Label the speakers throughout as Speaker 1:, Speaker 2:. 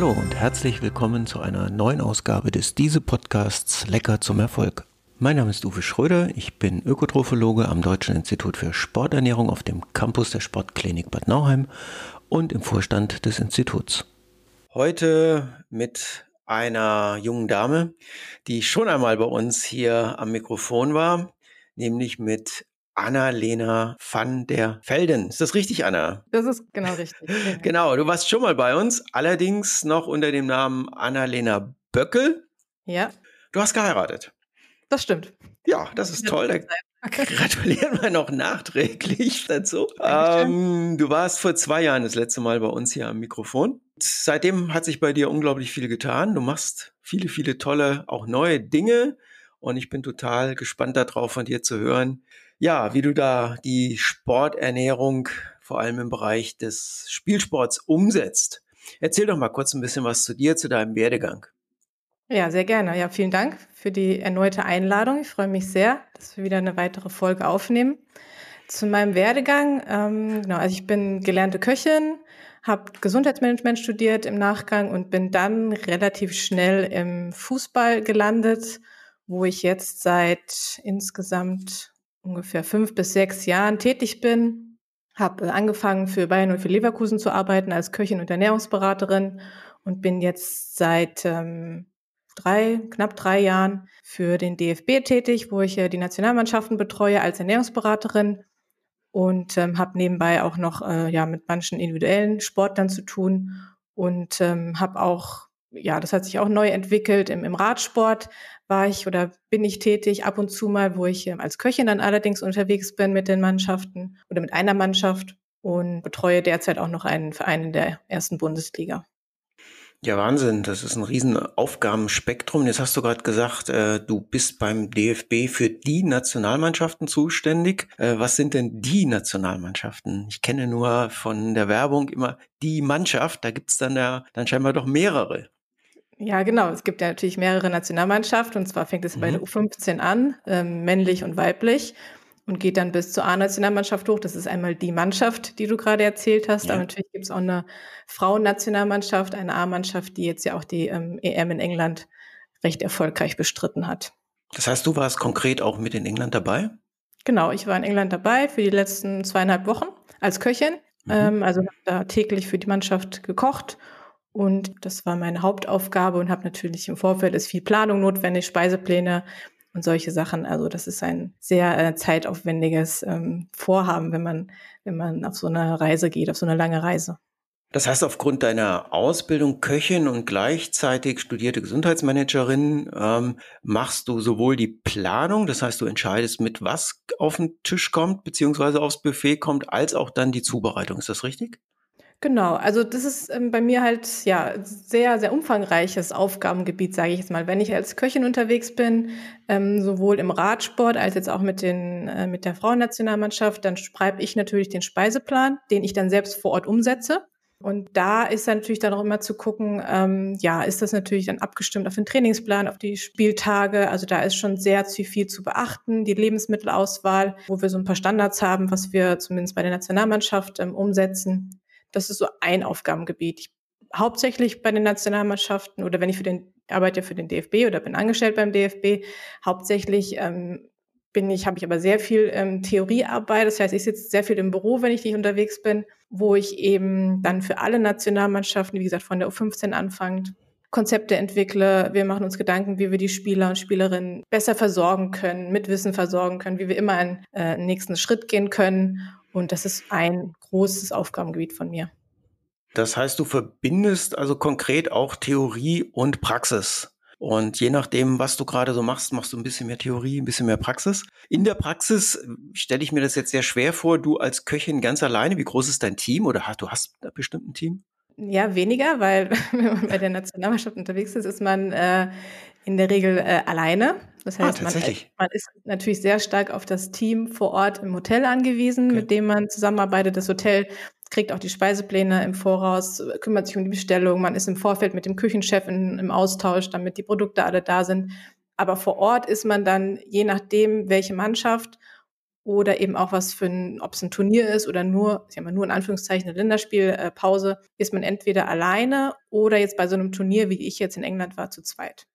Speaker 1: Hallo und herzlich willkommen zu einer neuen Ausgabe des Diese Podcasts Lecker zum Erfolg. Mein Name ist Uwe Schröder, ich bin Ökotrophologe am Deutschen Institut für Sporternährung auf dem Campus der Sportklinik Bad Nauheim und im Vorstand des Instituts. Heute mit einer jungen Dame, die schon einmal bei uns hier am Mikrofon war, nämlich mit Anna-Lena van der Velden. Ist das richtig, Anna?
Speaker 2: Das ist genau richtig.
Speaker 1: genau, du warst schon mal bei uns, allerdings noch unter dem Namen Anna-Lena Böckel.
Speaker 2: Ja.
Speaker 1: Du hast geheiratet.
Speaker 2: Das stimmt.
Speaker 1: Ja, das ist toll. Da gratulieren wir noch nachträglich dazu. Ähm, du warst vor zwei Jahren das letzte Mal bei uns hier am Mikrofon. Seitdem hat sich bei dir unglaublich viel getan. Du machst viele, viele tolle, auch neue Dinge. Und ich bin total gespannt darauf, von dir zu hören, ja, wie du da die Sporternährung vor allem im Bereich des Spielsports umsetzt. Erzähl doch mal kurz ein bisschen was zu dir, zu deinem Werdegang.
Speaker 2: Ja, sehr gerne. Ja, vielen Dank für die erneute Einladung. Ich freue mich sehr, dass wir wieder eine weitere Folge aufnehmen. Zu meinem Werdegang, ähm, genau, also ich bin gelernte Köchin, habe Gesundheitsmanagement studiert im Nachgang und bin dann relativ schnell im Fußball gelandet, wo ich jetzt seit insgesamt ungefähr fünf bis sechs Jahren tätig bin. Habe angefangen für Bayern und für Leverkusen zu arbeiten als Köchin und Ernährungsberaterin und bin jetzt seit ähm, drei, knapp drei Jahren für den DFB tätig, wo ich äh, die Nationalmannschaften betreue als Ernährungsberaterin und ähm, habe nebenbei auch noch äh, ja mit manchen individuellen Sportlern zu tun und ähm, habe auch ja, das hat sich auch neu entwickelt. Im, Im Radsport war ich oder bin ich tätig ab und zu mal, wo ich ähm, als Köchin dann allerdings unterwegs bin mit den Mannschaften oder mit einer Mannschaft und betreue derzeit auch noch einen Verein in der ersten Bundesliga.
Speaker 1: Ja, Wahnsinn. Das ist ein riesen Aufgabenspektrum. Jetzt hast du gerade gesagt, äh, du bist beim DFB für die Nationalmannschaften zuständig. Äh, was sind denn die Nationalmannschaften? Ich kenne nur von der Werbung immer die Mannschaft. Da gibt's dann ja dann scheinbar doch mehrere.
Speaker 2: Ja, genau. Es gibt ja natürlich mehrere Nationalmannschaften und zwar fängt es mhm. bei der U15 an, ähm, männlich und weiblich und geht dann bis zur A-Nationalmannschaft hoch. Das ist einmal die Mannschaft, die du gerade erzählt hast. Ja. Aber natürlich gibt es auch eine Frauennationalmannschaft, eine A-Mannschaft, die jetzt ja auch die ähm, EM in England recht erfolgreich bestritten hat.
Speaker 1: Das heißt, du warst konkret auch mit in England dabei?
Speaker 2: Genau, ich war in England dabei für die letzten zweieinhalb Wochen als Köchin. Mhm. Ähm, also habe da täglich für die Mannschaft gekocht. Und das war meine Hauptaufgabe und habe natürlich im Vorfeld ist viel Planung notwendig, Speisepläne und solche Sachen. Also das ist ein sehr äh, zeitaufwendiges ähm, Vorhaben, wenn man, wenn man auf so eine Reise geht, auf so eine lange Reise.
Speaker 1: Das heißt, aufgrund deiner Ausbildung Köchin und gleichzeitig studierte Gesundheitsmanagerin ähm, machst du sowohl die Planung, das heißt, du entscheidest, mit was auf den Tisch kommt, beziehungsweise aufs Buffet kommt, als auch dann die Zubereitung. Ist das richtig?
Speaker 2: Genau, also das ist ähm, bei mir halt ja sehr, sehr umfangreiches Aufgabengebiet, sage ich jetzt mal. Wenn ich als Köchin unterwegs bin, ähm, sowohl im Radsport als jetzt auch mit, den, äh, mit der Frauennationalmannschaft, dann schreibe ich natürlich den Speiseplan, den ich dann selbst vor Ort umsetze. Und da ist dann natürlich dann auch immer zu gucken, ähm, ja, ist das natürlich dann abgestimmt auf den Trainingsplan, auf die Spieltage. Also da ist schon sehr viel zu beachten. Die Lebensmittelauswahl, wo wir so ein paar Standards haben, was wir zumindest bei der Nationalmannschaft ähm, umsetzen. Das ist so ein Aufgabengebiet. Ich, hauptsächlich bei den Nationalmannschaften oder wenn ich für den arbeite für den DFB oder bin angestellt beim DFB, hauptsächlich ähm, bin ich, habe ich aber sehr viel ähm, Theoriearbeit. Das heißt, ich sitze sehr viel im Büro, wenn ich nicht unterwegs bin, wo ich eben dann für alle Nationalmannschaften, wie gesagt, von der U15 anfangend, Konzepte entwickle. Wir machen uns Gedanken, wie wir die Spieler und Spielerinnen besser versorgen können, mit Wissen versorgen können, wie wir immer einen, äh, einen nächsten Schritt gehen können und das ist ein großes Aufgabengebiet von mir.
Speaker 1: Das heißt, du verbindest also konkret auch Theorie und Praxis. Und je nachdem, was du gerade so machst, machst du ein bisschen mehr Theorie, ein bisschen mehr Praxis. In der Praxis stelle ich mir das jetzt sehr schwer vor, du als Köchin ganz alleine. Wie groß ist dein Team oder du hast ein bestimmtes Team?
Speaker 2: Ja, weniger, weil wenn man bei der Nationalmannschaft unterwegs ist, ist man äh, in der Regel äh, alleine. Das ah, heißt, ah, man, man, ist natürlich sehr stark auf das Team vor Ort im Hotel angewiesen, okay. mit dem man zusammenarbeitet. Das Hotel kriegt auch die Speisepläne im Voraus, kümmert sich um die Bestellung. Man ist im Vorfeld mit dem Küchenchef in, im Austausch, damit die Produkte alle da sind. Aber vor Ort ist man dann, je nachdem, welche Mannschaft oder eben auch was für ein, ob es ein Turnier ist oder nur, ich sag mal, nur in Anführungszeichen eine Länderspielpause, ist man entweder alleine oder jetzt bei so einem Turnier, wie ich jetzt in England war, zu zweit.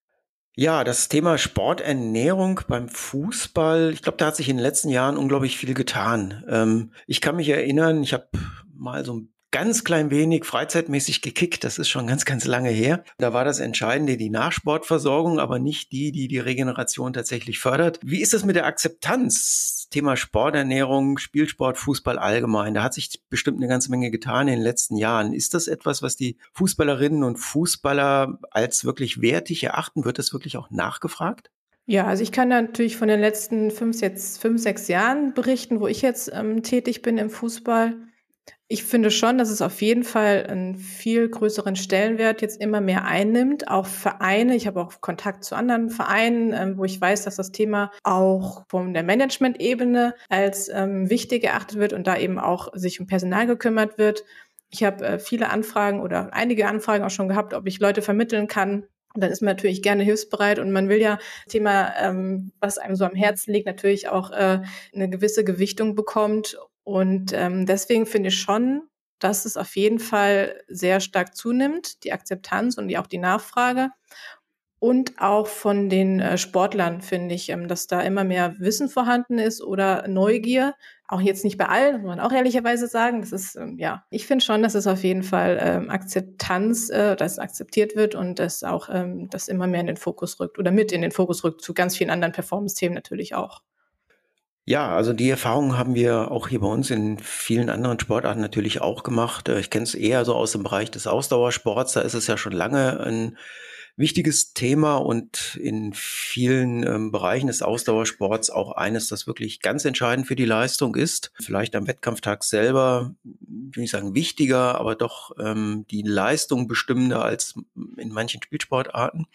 Speaker 1: Ja, das Thema Sporternährung beim Fußball, ich glaube, da hat sich in den letzten Jahren unglaublich viel getan. Ähm, ich kann mich erinnern, ich habe mal so ein ganz klein wenig freizeitmäßig gekickt. Das ist schon ganz, ganz lange her. Da war das Entscheidende die Nachsportversorgung, aber nicht die, die die Regeneration tatsächlich fördert. Wie ist das mit der Akzeptanz? Thema Sporternährung, Spielsport, Fußball allgemein. Da hat sich bestimmt eine ganze Menge getan in den letzten Jahren. Ist das etwas, was die Fußballerinnen und Fußballer als wirklich wertig erachten? Wird das wirklich auch nachgefragt?
Speaker 2: Ja, also ich kann natürlich von den letzten fünf, jetzt fünf, sechs Jahren berichten, wo ich jetzt ähm, tätig bin im Fußball. Ich finde schon, dass es auf jeden Fall einen viel größeren Stellenwert jetzt immer mehr einnimmt. Auch Vereine, ich habe auch Kontakt zu anderen Vereinen, ähm, wo ich weiß, dass das Thema auch von der Management-Ebene als ähm, wichtig erachtet wird und da eben auch sich um Personal gekümmert wird. Ich habe äh, viele Anfragen oder einige Anfragen auch schon gehabt, ob ich Leute vermitteln kann, dann ist man natürlich gerne hilfsbereit und man will ja Thema, ähm, was einem so am Herzen liegt, natürlich auch äh, eine gewisse Gewichtung bekommt und ähm, deswegen finde ich schon, dass es auf jeden Fall sehr stark zunimmt, die Akzeptanz und auch die Nachfrage. Und auch von den äh, Sportlern finde ich, ähm, dass da immer mehr Wissen vorhanden ist oder Neugier. Auch jetzt nicht bei allen, muss man auch ehrlicherweise sagen. Das ist, ähm, ja, ich finde schon, dass es auf jeden Fall ähm, Akzeptanz, äh, dass akzeptiert wird und dass auch ähm, das immer mehr in den Fokus rückt oder mit in den Fokus rückt, zu ganz vielen anderen Performance-Themen natürlich auch.
Speaker 1: Ja, also die Erfahrung haben wir auch hier bei uns in vielen anderen Sportarten natürlich auch gemacht. Äh, ich kenne es eher so aus dem Bereich des Ausdauersports. Da ist es ja schon lange ein wichtiges Thema und in vielen ähm, Bereichen des Ausdauersports auch eines, das wirklich ganz entscheidend für die Leistung ist. Vielleicht am Wettkampftag selber, will ich sagen, wichtiger, aber doch ähm, die Leistung bestimmender als in manchen Spielsportarten.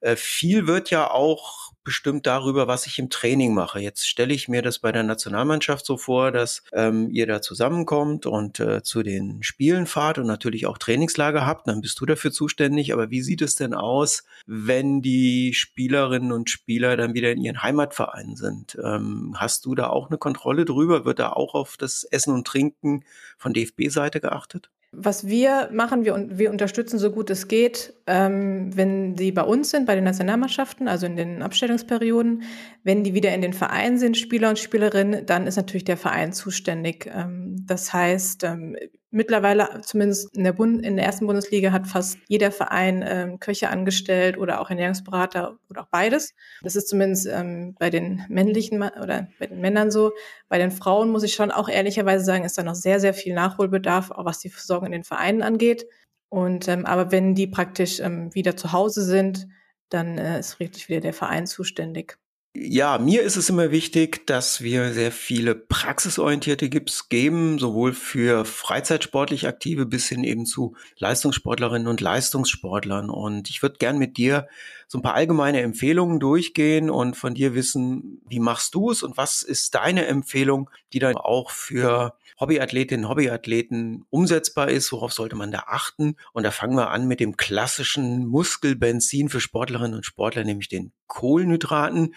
Speaker 1: Äh, viel wird ja auch bestimmt darüber, was ich im Training mache. Jetzt stelle ich mir das bei der Nationalmannschaft so vor, dass ähm, ihr da zusammenkommt und äh, zu den Spielen fahrt und natürlich auch Trainingslager habt. Dann bist du dafür zuständig. Aber wie sieht es denn aus, wenn die Spielerinnen und Spieler dann wieder in ihren Heimatvereinen sind? Ähm, hast du da auch eine Kontrolle drüber? Wird da auch auf das Essen und Trinken von DFB-Seite geachtet?
Speaker 2: Was wir machen, wir, wir unterstützen so gut es geht, ähm, wenn sie bei uns sind, bei den Nationalmannschaften, also in den Abstellungsperioden. Wenn die wieder in den Vereinen sind, Spieler und Spielerinnen, dann ist natürlich der Verein zuständig. Ähm, das heißt, ähm, mittlerweile, zumindest in der, Bund in der ersten Bundesliga, hat fast jeder Verein ähm, Köche angestellt oder auch Ernährungsberater oder auch beides. Das ist zumindest ähm, bei den männlichen oder bei den Männern so. Bei den Frauen muss ich schon auch ehrlicherweise sagen, ist da noch sehr, sehr viel Nachholbedarf, auch was die Versorgung in den Vereinen angeht. Und ähm, aber wenn die praktisch ähm, wieder zu Hause sind, dann äh, ist wirklich wieder der Verein zuständig.
Speaker 1: Ja, mir ist es immer wichtig, dass wir sehr viele praxisorientierte Gips geben, sowohl für freizeitsportlich Aktive bis hin eben zu Leistungssportlerinnen und Leistungssportlern. Und ich würde gern mit dir so ein paar allgemeine Empfehlungen durchgehen und von dir wissen, wie machst du es und was ist deine Empfehlung, die dann auch für Hobbyathletinnen, Hobbyathleten umsetzbar ist, worauf sollte man da achten? Und da fangen wir an mit dem klassischen Muskelbenzin für Sportlerinnen und Sportler, nämlich den Kohlenhydraten.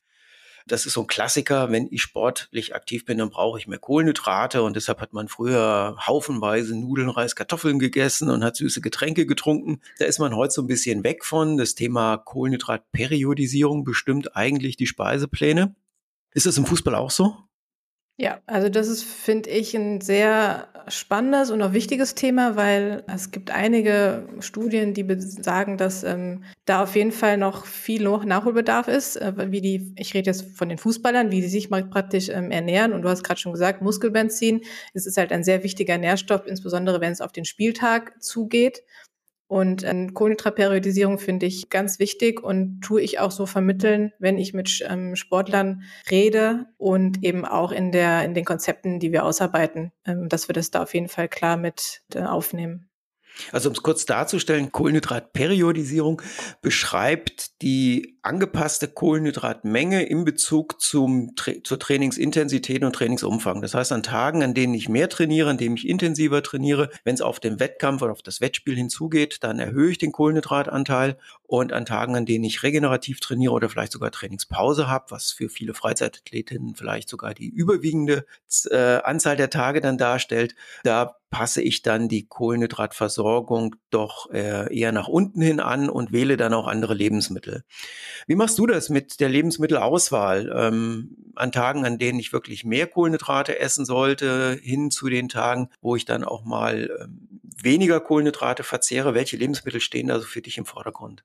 Speaker 1: Das ist so ein Klassiker. Wenn ich sportlich aktiv bin, dann brauche ich mehr Kohlenhydrate und deshalb hat man früher haufenweise Nudeln, Reis, Kartoffeln gegessen und hat süße Getränke getrunken. Da ist man heute so ein bisschen weg von. Das Thema Kohlenhydratperiodisierung bestimmt eigentlich die Speisepläne. Ist das im Fußball auch so?
Speaker 2: Ja, also das ist, finde ich, ein sehr spannendes und auch wichtiges Thema, weil es gibt einige Studien, die sagen, dass ähm, da auf jeden Fall noch viel Nachholbedarf ist, äh, wie die, ich rede jetzt von den Fußballern, wie sie sich mal praktisch ähm, ernähren. Und du hast gerade schon gesagt, Muskelbenzin, es ist halt ein sehr wichtiger Nährstoff, insbesondere wenn es auf den Spieltag zugeht. Und ähm, Kohlenhydratperiodisierung finde ich ganz wichtig und tue ich auch so vermitteln, wenn ich mit ähm, Sportlern rede und eben auch in der in den Konzepten, die wir ausarbeiten, ähm, dass wir das da auf jeden Fall klar mit äh, aufnehmen.
Speaker 1: Also um es kurz darzustellen, Kohlenhydratperiodisierung beschreibt die angepasste Kohlenhydratmenge in Bezug zum, zur Trainingsintensität und Trainingsumfang. Das heißt, an Tagen, an denen ich mehr trainiere, an denen ich intensiver trainiere, wenn es auf den Wettkampf oder auf das Wettspiel hinzugeht, dann erhöhe ich den Kohlenhydratanteil und an Tagen, an denen ich regenerativ trainiere oder vielleicht sogar Trainingspause habe, was für viele Freizeitathletinnen vielleicht sogar die überwiegende äh, Anzahl der Tage dann darstellt, da passe ich dann die Kohlenhydratversorgung doch äh, eher nach unten hin an und wähle dann auch andere Lebensmittel. Wie machst du das mit der Lebensmittelauswahl? Ähm, an Tagen, an denen ich wirklich mehr Kohlenhydrate essen sollte, hin zu den Tagen, wo ich dann auch mal ähm, weniger Kohlenhydrate verzehre. Welche Lebensmittel stehen da so für dich im Vordergrund?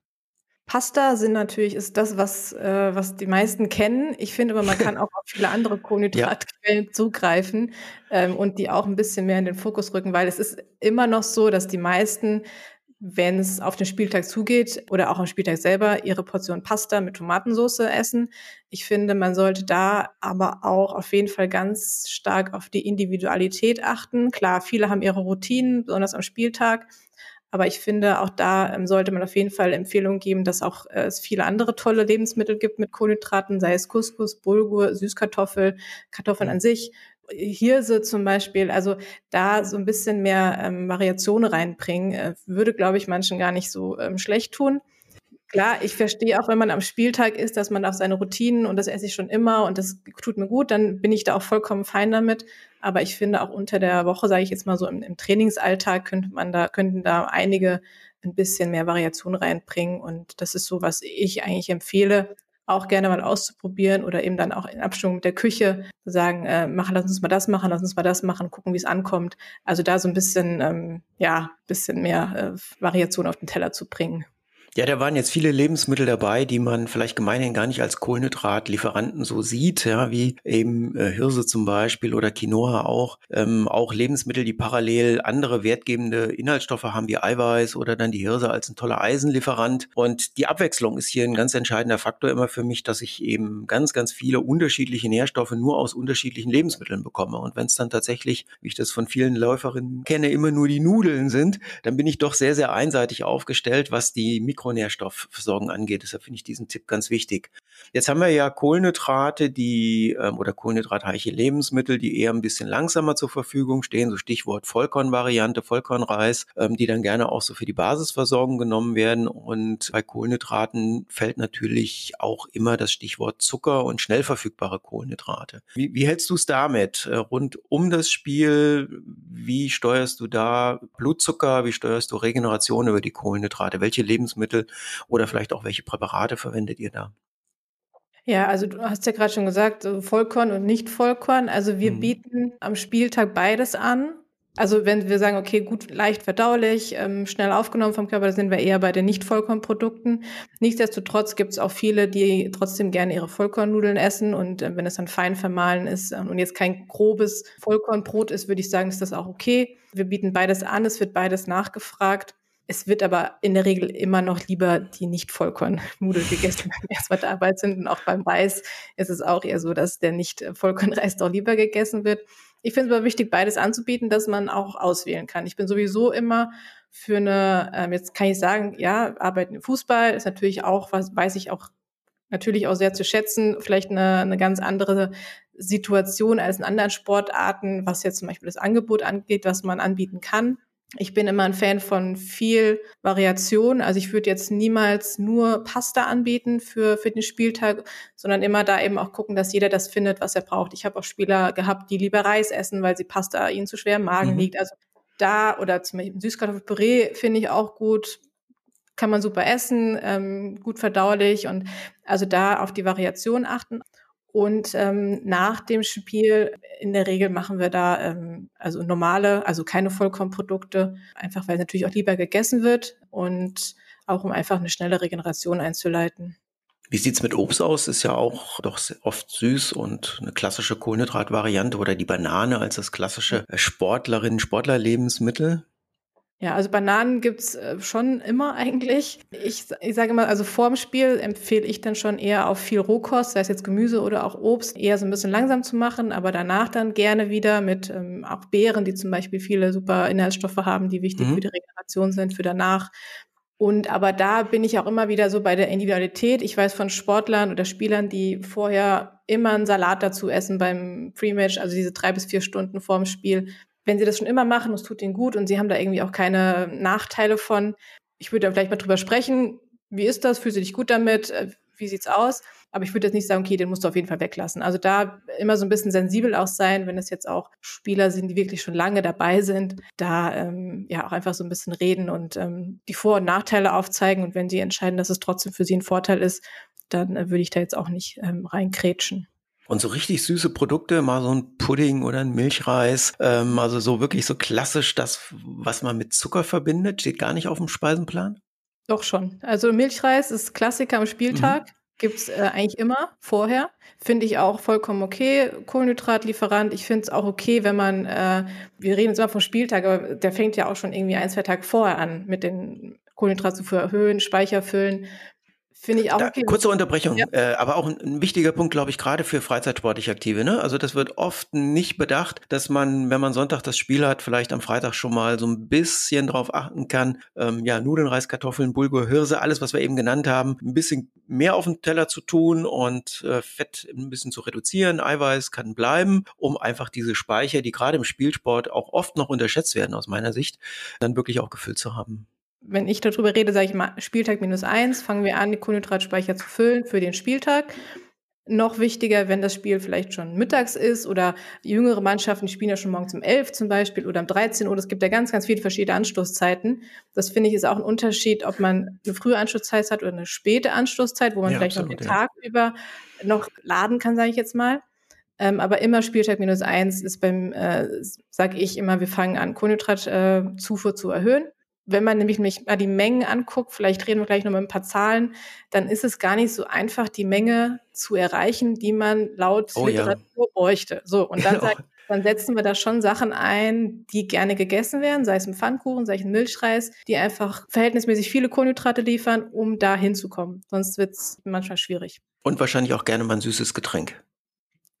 Speaker 2: Pasta sind natürlich, ist das, was, äh, was die meisten kennen. Ich finde aber, man kann auch auf viele andere Kohlenhydratquellen ja. zugreifen ähm, und die auch ein bisschen mehr in den Fokus rücken, weil es ist immer noch so, dass die meisten, wenn es auf den Spieltag zugeht oder auch am Spieltag selber, ihre Portion Pasta mit Tomatensauce essen. Ich finde, man sollte da aber auch auf jeden Fall ganz stark auf die Individualität achten. Klar, viele haben ihre Routinen, besonders am Spieltag. Aber ich finde, auch da ähm, sollte man auf jeden Fall Empfehlungen geben, dass auch äh, es viele andere tolle Lebensmittel gibt mit Kohlenhydraten, sei es Couscous, Bulgur, Süßkartoffel, Kartoffeln an sich. Hirse zum Beispiel, also da so ein bisschen mehr ähm, Variation reinbringen, äh, würde, glaube ich, manchen gar nicht so ähm, schlecht tun. Klar, ich verstehe auch, wenn man am Spieltag ist, dass man auf seine Routinen und das esse ich schon immer und das tut mir gut, dann bin ich da auch vollkommen fein damit. Aber ich finde auch unter der Woche, sage ich jetzt mal so im, im Trainingsalltag, könnte man da, könnten da einige ein bisschen mehr Variation reinbringen. Und das ist so, was ich eigentlich empfehle, auch gerne mal auszuprobieren oder eben dann auch in Abstimmung mit der Küche sagen, äh, machen, lass uns mal das machen, lass uns mal das machen, gucken, wie es ankommt. Also da so ein bisschen, ähm, ja, bisschen mehr äh, Variation auf den Teller zu bringen.
Speaker 1: Ja, da waren jetzt viele Lebensmittel dabei, die man vielleicht gemeinhin gar nicht als Kohlenhydratlieferanten so sieht, ja, wie eben äh, Hirse zum Beispiel oder Quinoa auch. Ähm, auch Lebensmittel, die parallel andere wertgebende Inhaltsstoffe haben, wie Eiweiß oder dann die Hirse als ein toller Eisenlieferant. Und die Abwechslung ist hier ein ganz entscheidender Faktor immer für mich, dass ich eben ganz, ganz viele unterschiedliche Nährstoffe nur aus unterschiedlichen Lebensmitteln bekomme. Und wenn es dann tatsächlich, wie ich das von vielen Läuferinnen kenne, immer nur die Nudeln sind, dann bin ich doch sehr, sehr einseitig aufgestellt, was die Mikro Mikronährstoffversorgung angeht. Deshalb finde ich diesen Tipp ganz wichtig. Jetzt haben wir ja Kohlenhydrate, die ähm, oder kohlenhydratreiche Lebensmittel, die eher ein bisschen langsamer zur Verfügung stehen. So Stichwort Vollkornvariante, Vollkornreis, ähm, die dann gerne auch so für die Basisversorgung genommen werden. Und bei Kohlenhydraten fällt natürlich auch immer das Stichwort Zucker und schnell verfügbare Kohlenhydrate. Wie, wie hältst du es damit äh, rund um das Spiel? Wie steuerst du da Blutzucker? Wie steuerst du Regeneration über die Kohlenhydrate? Welche Lebensmittel Lebensmittel oder vielleicht auch welche Präparate verwendet ihr da?
Speaker 2: Ja, also du hast ja gerade schon gesagt, Vollkorn und nicht Vollkorn. Also wir mhm. bieten am Spieltag beides an. Also wenn wir sagen, okay, gut, leicht verdaulich, ähm, schnell aufgenommen vom Körper, da sind wir eher bei den Nicht-Vollkornprodukten. Nichtsdestotrotz gibt es auch viele, die trotzdem gerne ihre Vollkornnudeln essen und äh, wenn es dann fein vermahlen ist äh, und jetzt kein grobes Vollkornbrot ist, würde ich sagen, ist das auch okay. Wir bieten beides an, es wird beides nachgefragt. Es wird aber in der Regel immer noch lieber die nicht Vollkornnudeln gegessen, wenn wir erstmal dabei sind. Und auch beim Reis ist es auch eher so, dass der nicht Vollkornreis doch lieber gegessen wird. Ich finde es aber wichtig, beides anzubieten, dass man auch auswählen kann. Ich bin sowieso immer für eine, ähm, jetzt kann ich sagen, ja, arbeiten im Fußball ist natürlich auch, was weiß ich auch natürlich auch sehr zu schätzen, vielleicht eine, eine ganz andere Situation als in anderen Sportarten, was jetzt zum Beispiel das Angebot angeht, was man anbieten kann. Ich bin immer ein Fan von viel Variation. Also ich würde jetzt niemals nur Pasta anbieten für, für den Spieltag, sondern immer da eben auch gucken, dass jeder das findet, was er braucht. Ich habe auch Spieler gehabt, die lieber Reis essen, weil sie Pasta ihnen zu schwer im Magen mhm. liegt. Also da oder zum Beispiel Süßkartoffelpüree finde ich auch gut. Kann man super essen, ähm, gut verdaulich und also da auf die Variation achten. Und ähm, nach dem Spiel, in der Regel machen wir da ähm, also normale, also keine Vollkornprodukte, einfach weil natürlich auch lieber gegessen wird und auch um einfach eine schnelle Regeneration einzuleiten.
Speaker 1: Wie sieht's mit Obst aus? Ist ja auch doch oft süß und eine klassische Kohlenhydratvariante oder die Banane als das klassische Sportlerin, Sportlerlebensmittel.
Speaker 2: Ja, also Bananen gibt's äh, schon immer eigentlich. Ich, ich sage immer, also vorm Spiel empfehle ich dann schon eher auf viel Rohkost, sei es jetzt Gemüse oder auch Obst, eher so ein bisschen langsam zu machen, aber danach dann gerne wieder mit ähm, auch Beeren, die zum Beispiel viele super Inhaltsstoffe haben, die wichtig mhm. für die Regeneration sind, für danach. Und aber da bin ich auch immer wieder so bei der Individualität. Ich weiß von Sportlern oder Spielern, die vorher immer einen Salat dazu essen beim Pre-Match, also diese drei bis vier Stunden vorm Spiel wenn sie das schon immer machen, es tut ihnen gut und sie haben da irgendwie auch keine Nachteile von. Ich würde da vielleicht mal drüber sprechen. Wie ist das? Fühlst du dich gut damit? Äh, wie sieht's aus? Aber ich würde jetzt nicht sagen, okay, den musst du auf jeden Fall weglassen. Also da immer so ein bisschen sensibel auch sein, wenn es jetzt auch Spieler sind, die wirklich schon lange dabei sind, da ähm, ja auch einfach so ein bisschen reden und ähm, die Vor- und Nachteile aufzeigen. Und wenn sie entscheiden, dass es trotzdem für sie ein Vorteil ist, dann äh, würde ich da jetzt auch nicht ähm, reinkrätschen.
Speaker 1: Und so richtig süße Produkte, mal so ein Pudding oder ein Milchreis, ähm, also so wirklich so klassisch das, was man mit Zucker verbindet, steht gar nicht auf dem Speisenplan?
Speaker 2: Doch schon. Also Milchreis ist Klassiker am Spieltag. Mhm. Gibt's äh, eigentlich immer vorher. Finde ich auch vollkommen okay. Kohlenhydratlieferant. Ich finde es auch okay, wenn man, äh, wir reden jetzt immer vom Spieltag, aber der fängt ja auch schon irgendwie ein, zwei Tage vorher an mit den Kohlenhydraten zu erhöhen, Speicher füllen. Finde ich auch. Da,
Speaker 1: okay. Kurze Unterbrechung, ja. äh, aber auch ein, ein wichtiger Punkt, glaube ich, gerade für freizeitsportlich Aktive. Ne? Also das wird oft nicht bedacht, dass man, wenn man Sonntag das Spiel hat, vielleicht am Freitag schon mal so ein bisschen drauf achten kann. Ähm, ja, Nudeln, Reis, Kartoffeln, Bulgur, Hirse, alles, was wir eben genannt haben, ein bisschen mehr auf dem Teller zu tun und äh, Fett ein bisschen zu reduzieren. Eiweiß kann bleiben, um einfach diese Speicher, die gerade im Spielsport auch oft noch unterschätzt werden aus meiner Sicht, dann wirklich auch gefüllt zu haben
Speaker 2: wenn ich darüber rede, sage ich mal Spieltag minus eins, fangen wir an, die Kohlenhydratspeicher zu füllen für den Spieltag. Noch wichtiger, wenn das Spiel vielleicht schon mittags ist oder jüngere Mannschaften spielen ja schon morgens um elf zum Beispiel oder um 13 Uhr. Es gibt ja ganz, ganz viele verschiedene Anstoßzeiten. Das finde ich ist auch ein Unterschied, ob man eine frühe Anstoßzeit hat oder eine späte Anstoßzeit, wo man ja, vielleicht absolut, noch den ja. Tag über noch laden kann, sage ich jetzt mal. Ähm, aber immer Spieltag minus eins ist beim, äh, sage ich immer, wir fangen an, Kohlenhydratzufuhr äh, zu erhöhen wenn man nämlich mal die Mengen anguckt, vielleicht reden wir gleich noch mal ein paar Zahlen, dann ist es gar nicht so einfach, die Menge zu erreichen, die man laut oh, Literatur ja. bräuchte. So, und dann, sagt, dann setzen wir da schon Sachen ein, die gerne gegessen werden, sei es ein Pfannkuchen, sei es ein Milchreis, die einfach verhältnismäßig viele Kohlenhydrate liefern, um da hinzukommen. Sonst wird es manchmal schwierig.
Speaker 1: Und wahrscheinlich auch gerne mal ein süßes Getränk.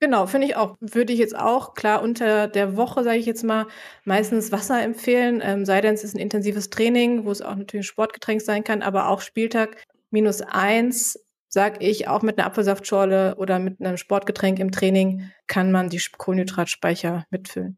Speaker 2: Genau, finde ich auch. Würde ich jetzt auch klar unter der Woche, sage ich jetzt mal, meistens Wasser empfehlen. Ähm, sei denn, es ist ein intensives Training, wo es auch natürlich ein Sportgetränk sein kann, aber auch Spieltag minus eins, sage ich, auch mit einer Apfelsaftschorle oder mit einem Sportgetränk im Training kann man die Kohlenhydratspeicher mitfüllen.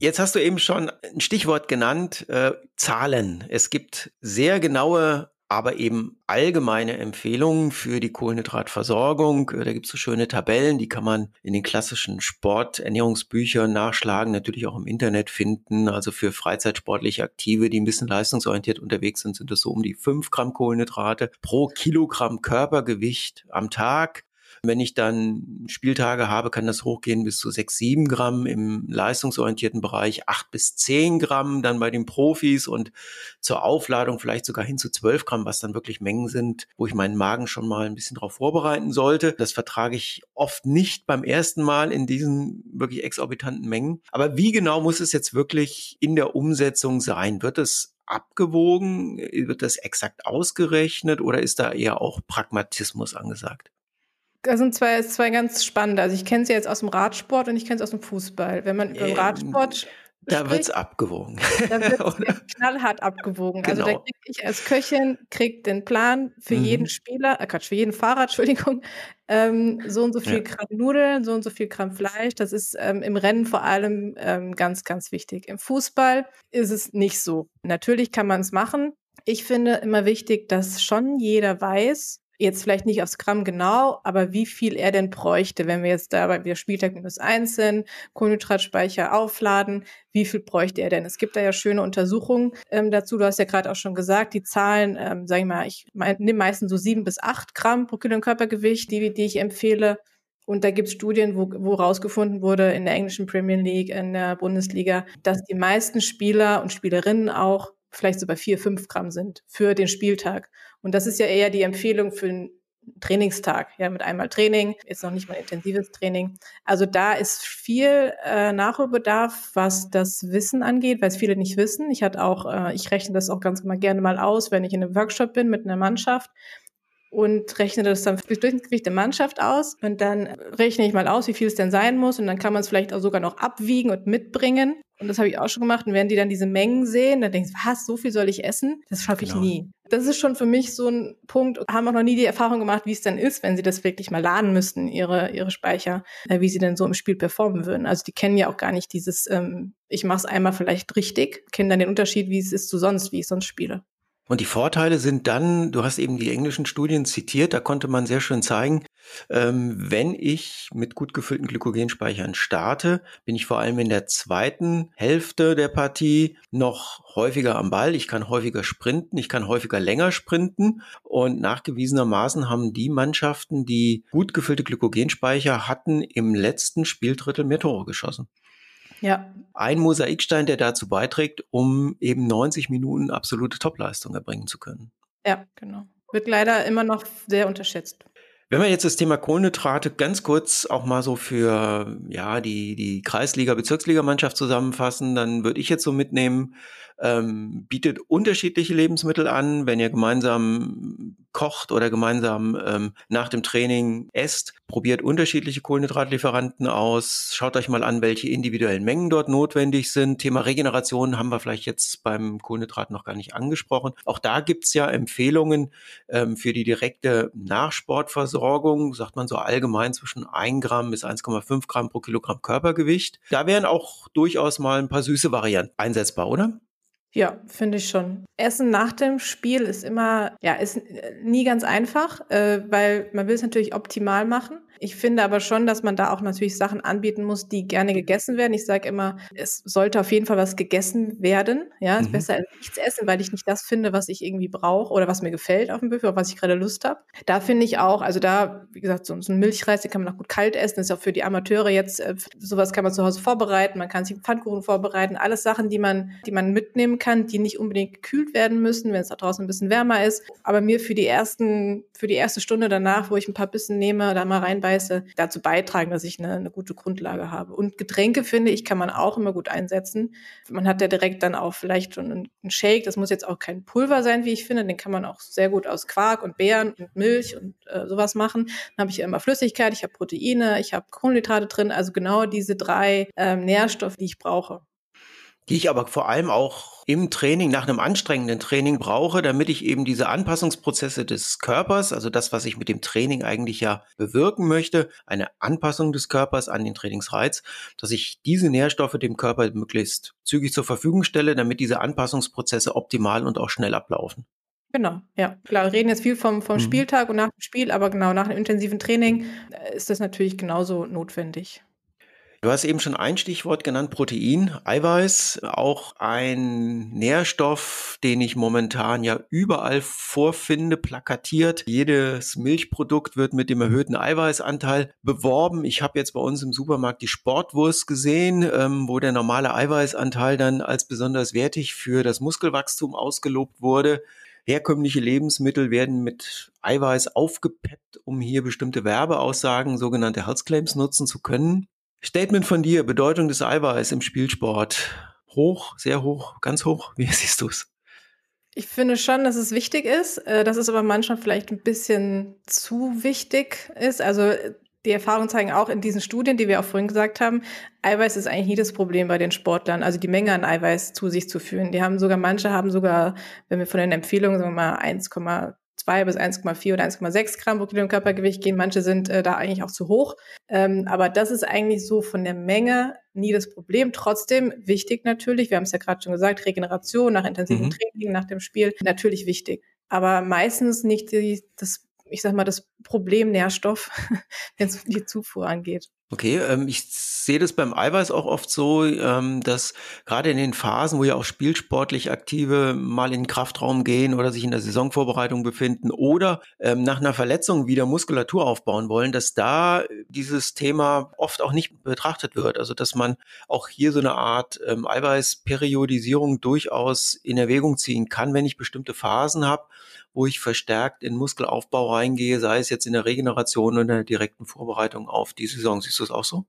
Speaker 1: Jetzt hast du eben schon ein Stichwort genannt, äh, Zahlen. Es gibt sehr genaue aber eben allgemeine Empfehlungen für die Kohlenhydratversorgung. Äh, da gibt es so schöne Tabellen, die kann man in den klassischen Sporternährungsbüchern nachschlagen, natürlich auch im Internet finden. Also für freizeitsportlich Aktive, die ein bisschen leistungsorientiert unterwegs sind, sind es so um die fünf Gramm Kohlenhydrate pro Kilogramm Körpergewicht am Tag. Wenn ich dann Spieltage habe, kann das hochgehen bis zu sechs, sieben Gramm im leistungsorientierten Bereich, acht bis zehn Gramm dann bei den Profis und zur Aufladung vielleicht sogar hin zu zwölf Gramm, was dann wirklich Mengen sind, wo ich meinen Magen schon mal ein bisschen darauf vorbereiten sollte. Das vertrage ich oft nicht beim ersten Mal in diesen wirklich exorbitanten Mengen. Aber wie genau muss es jetzt wirklich in der Umsetzung sein? Wird es abgewogen? Wird das exakt ausgerechnet oder ist da eher auch Pragmatismus angesagt?
Speaker 2: Das sind zwei, zwei ganz spannende. Also ich kenne sie jetzt aus dem Radsport und ich kenne es aus dem Fußball. Wenn man ähm, Radsport
Speaker 1: da wird es abgewogen.
Speaker 2: Da wird knallhart abgewogen. Genau. Also da genau. kriege ich als Köchin krieg den Plan für mhm. jeden Spieler, äh Quatsch, für jeden Fahrer, Entschuldigung, ähm, so und so viel ja. Gramm Nudeln, so und so viel Gramm Fleisch. Das ist ähm, im Rennen vor allem ähm, ganz, ganz wichtig. Im Fußball ist es nicht so. Natürlich kann man es machen. Ich finde immer wichtig, dass schon jeder weiß, jetzt vielleicht nicht aufs Gramm genau, aber wie viel er denn bräuchte, wenn wir jetzt dabei wir Spieltag minus eins sind, Kohlenhydratspeicher aufladen, wie viel bräuchte er denn? Es gibt da ja schöne Untersuchungen ähm, dazu. Du hast ja gerade auch schon gesagt, die Zahlen, ähm, sag ich mal, ich mein, nehme meistens so sieben bis acht Gramm pro Kilo Körpergewicht, die, die ich empfehle. Und da gibt es Studien, wo, wo rausgefunden wurde in der englischen Premier League, in der Bundesliga, dass die meisten Spieler und Spielerinnen auch vielleicht so bei vier, fünf Gramm sind für den Spieltag. Und das ist ja eher die Empfehlung für einen Trainingstag, ja, mit einmal Training, ist noch nicht mal intensives Training. Also da ist viel äh, Nachholbedarf, was das Wissen angeht, weil es viele nicht wissen. Ich hatte auch, äh, ich rechne das auch ganz mal gerne mal aus, wenn ich in einem Workshop bin mit einer Mannschaft und rechne das dann durch das Gewicht der Mannschaft aus und dann rechne ich mal aus, wie viel es denn sein muss und dann kann man es vielleicht auch sogar noch abwiegen und mitbringen. Und das habe ich auch schon gemacht. Und wenn die dann diese Mengen sehen, dann denkst du, was, so viel soll ich essen? Das schaffe ich genau. nie. Das ist schon für mich so ein Punkt. Haben auch noch nie die Erfahrung gemacht, wie es denn ist, wenn sie das wirklich mal laden müssten, ihre, ihre Speicher, äh, wie sie denn so im Spiel performen würden. Also die kennen ja auch gar nicht dieses, ähm, ich mache es einmal vielleicht richtig, kennen dann den Unterschied, wie es ist zu sonst, wie ich sonst spiele.
Speaker 1: Und die Vorteile sind dann, du hast eben die englischen Studien zitiert, da konnte man sehr schön zeigen, ähm, wenn ich mit gut gefüllten Glykogenspeichern starte, bin ich vor allem in der zweiten Hälfte der Partie noch häufiger am Ball. Ich kann häufiger sprinten, ich kann häufiger länger sprinten. Und nachgewiesenermaßen haben die Mannschaften, die gut gefüllte Glykogenspeicher hatten, im letzten Spieldrittel mehr Tore geschossen. Ja. Ein Mosaikstein, der dazu beiträgt, um eben 90 Minuten absolute Topleistung erbringen zu können.
Speaker 2: Ja, genau. Wird leider immer noch sehr unterschätzt.
Speaker 1: Wenn wir jetzt das Thema Kohlenhydrate ganz kurz auch mal so für ja die die Kreisliga Bezirksligamannschaft zusammenfassen, dann würde ich jetzt so mitnehmen, ähm, bietet unterschiedliche Lebensmittel an, wenn ihr gemeinsam kocht oder gemeinsam ähm, nach dem Training esst, probiert unterschiedliche Kohlenhydratlieferanten aus, schaut euch mal an, welche individuellen Mengen dort notwendig sind. Thema Regeneration haben wir vielleicht jetzt beim Kohlenhydrat noch gar nicht angesprochen. Auch da gibt's ja Empfehlungen ähm, für die direkte Nachsportversorgung, sagt man so allgemein zwischen 1 Gramm bis 1,5 Gramm pro Kilogramm Körpergewicht. Da wären auch durchaus mal ein paar süße Varianten einsetzbar, oder?
Speaker 2: Ja, finde ich schon. Essen nach dem Spiel ist immer, ja, ist nie ganz einfach, äh, weil man will es natürlich optimal machen. Ich finde aber schon, dass man da auch natürlich Sachen anbieten muss, die gerne gegessen werden. Ich sage immer, es sollte auf jeden Fall was gegessen werden. Ja, ist mhm. besser als nichts essen, weil ich nicht das finde, was ich irgendwie brauche oder was mir gefällt auf dem Buffet, auf was ich gerade Lust habe. Da finde ich auch, also da, wie gesagt, so, so ein Milchreis, den kann man auch gut kalt essen. Das ist auch für die Amateure jetzt, äh, sowas kann man zu Hause vorbereiten. Man kann sich einen Pfannkuchen vorbereiten. Alles Sachen, die man, die man mitnehmen kann, die nicht unbedingt gekühlt werden müssen, wenn es da draußen ein bisschen wärmer ist. Aber mir für die ersten, für die erste Stunde danach, wo ich ein paar Bissen nehme, da mal reinbeiße, Eiweiße dazu beitragen, dass ich eine, eine gute Grundlage habe. Und Getränke, finde ich, kann man auch immer gut einsetzen. Man hat ja direkt dann auch vielleicht schon einen Shake. Das muss jetzt auch kein Pulver sein, wie ich finde. Den kann man auch sehr gut aus Quark und Beeren und Milch und äh, sowas machen. Dann habe ich immer Flüssigkeit, ich habe Proteine, ich habe Kohlenhydrate drin. Also genau diese drei ähm, Nährstoffe, die ich brauche
Speaker 1: die ich aber vor allem auch im Training, nach einem anstrengenden Training brauche, damit ich eben diese Anpassungsprozesse des Körpers, also das, was ich mit dem Training eigentlich ja bewirken möchte, eine Anpassung des Körpers an den Trainingsreiz, dass ich diese Nährstoffe dem Körper möglichst zügig zur Verfügung stelle, damit diese Anpassungsprozesse optimal und auch schnell ablaufen.
Speaker 2: Genau, ja. Klar, wir reden jetzt viel vom, vom mhm. Spieltag und nach dem Spiel, aber genau nach einem intensiven Training äh, ist das natürlich genauso notwendig.
Speaker 1: Du hast eben schon ein Stichwort genannt, Protein, Eiweiß, auch ein Nährstoff, den ich momentan ja überall vorfinde, plakatiert. Jedes Milchprodukt wird mit dem erhöhten Eiweißanteil beworben. Ich habe jetzt bei uns im Supermarkt die Sportwurst gesehen, ähm, wo der normale Eiweißanteil dann als besonders wertig für das Muskelwachstum ausgelobt wurde. Herkömmliche Lebensmittel werden mit Eiweiß aufgepeppt, um hier bestimmte Werbeaussagen, sogenannte Health Claims nutzen zu können. Statement von dir, Bedeutung des Eiweiß im Spielsport. Hoch, sehr hoch, ganz hoch. Wie siehst du es?
Speaker 2: Ich finde schon, dass es wichtig ist, äh, dass es aber manchmal vielleicht ein bisschen zu wichtig ist. Also die Erfahrungen zeigen auch in diesen Studien, die wir auch vorhin gesagt haben, Eiweiß ist eigentlich nie das Problem bei den Sportlern, also die Menge an Eiweiß zu sich zu führen. Die haben sogar, manche haben sogar, wenn wir von den Empfehlungen, sagen wir mal, 1, 2 bis 1,4 oder 1,6 Gramm pro Kilogramm Körpergewicht gehen. Manche sind äh, da eigentlich auch zu hoch. Ähm, aber das ist eigentlich so von der Menge nie das Problem. Trotzdem wichtig natürlich, wir haben es ja gerade schon gesagt, Regeneration nach intensivem mhm. Training, nach dem Spiel, natürlich wichtig. Aber meistens nicht die, das, ich sag mal, das Problem Nährstoff, wenn es um die Zufuhr angeht.
Speaker 1: Okay, ähm, ich sehe das beim Eiweiß auch oft so, ähm, dass gerade in den Phasen, wo ja auch spielsportlich Aktive mal in den Kraftraum gehen oder sich in der Saisonvorbereitung befinden oder ähm, nach einer Verletzung wieder Muskulatur aufbauen wollen, dass da dieses Thema oft auch nicht betrachtet wird. Also dass man auch hier so eine Art ähm, Eiweißperiodisierung durchaus in Erwägung ziehen kann, wenn ich bestimmte Phasen habe, wo ich verstärkt in Muskelaufbau reingehe, sei es jetzt in der Regeneration oder in der direkten Vorbereitung auf die Saison. Siehst du es auch so?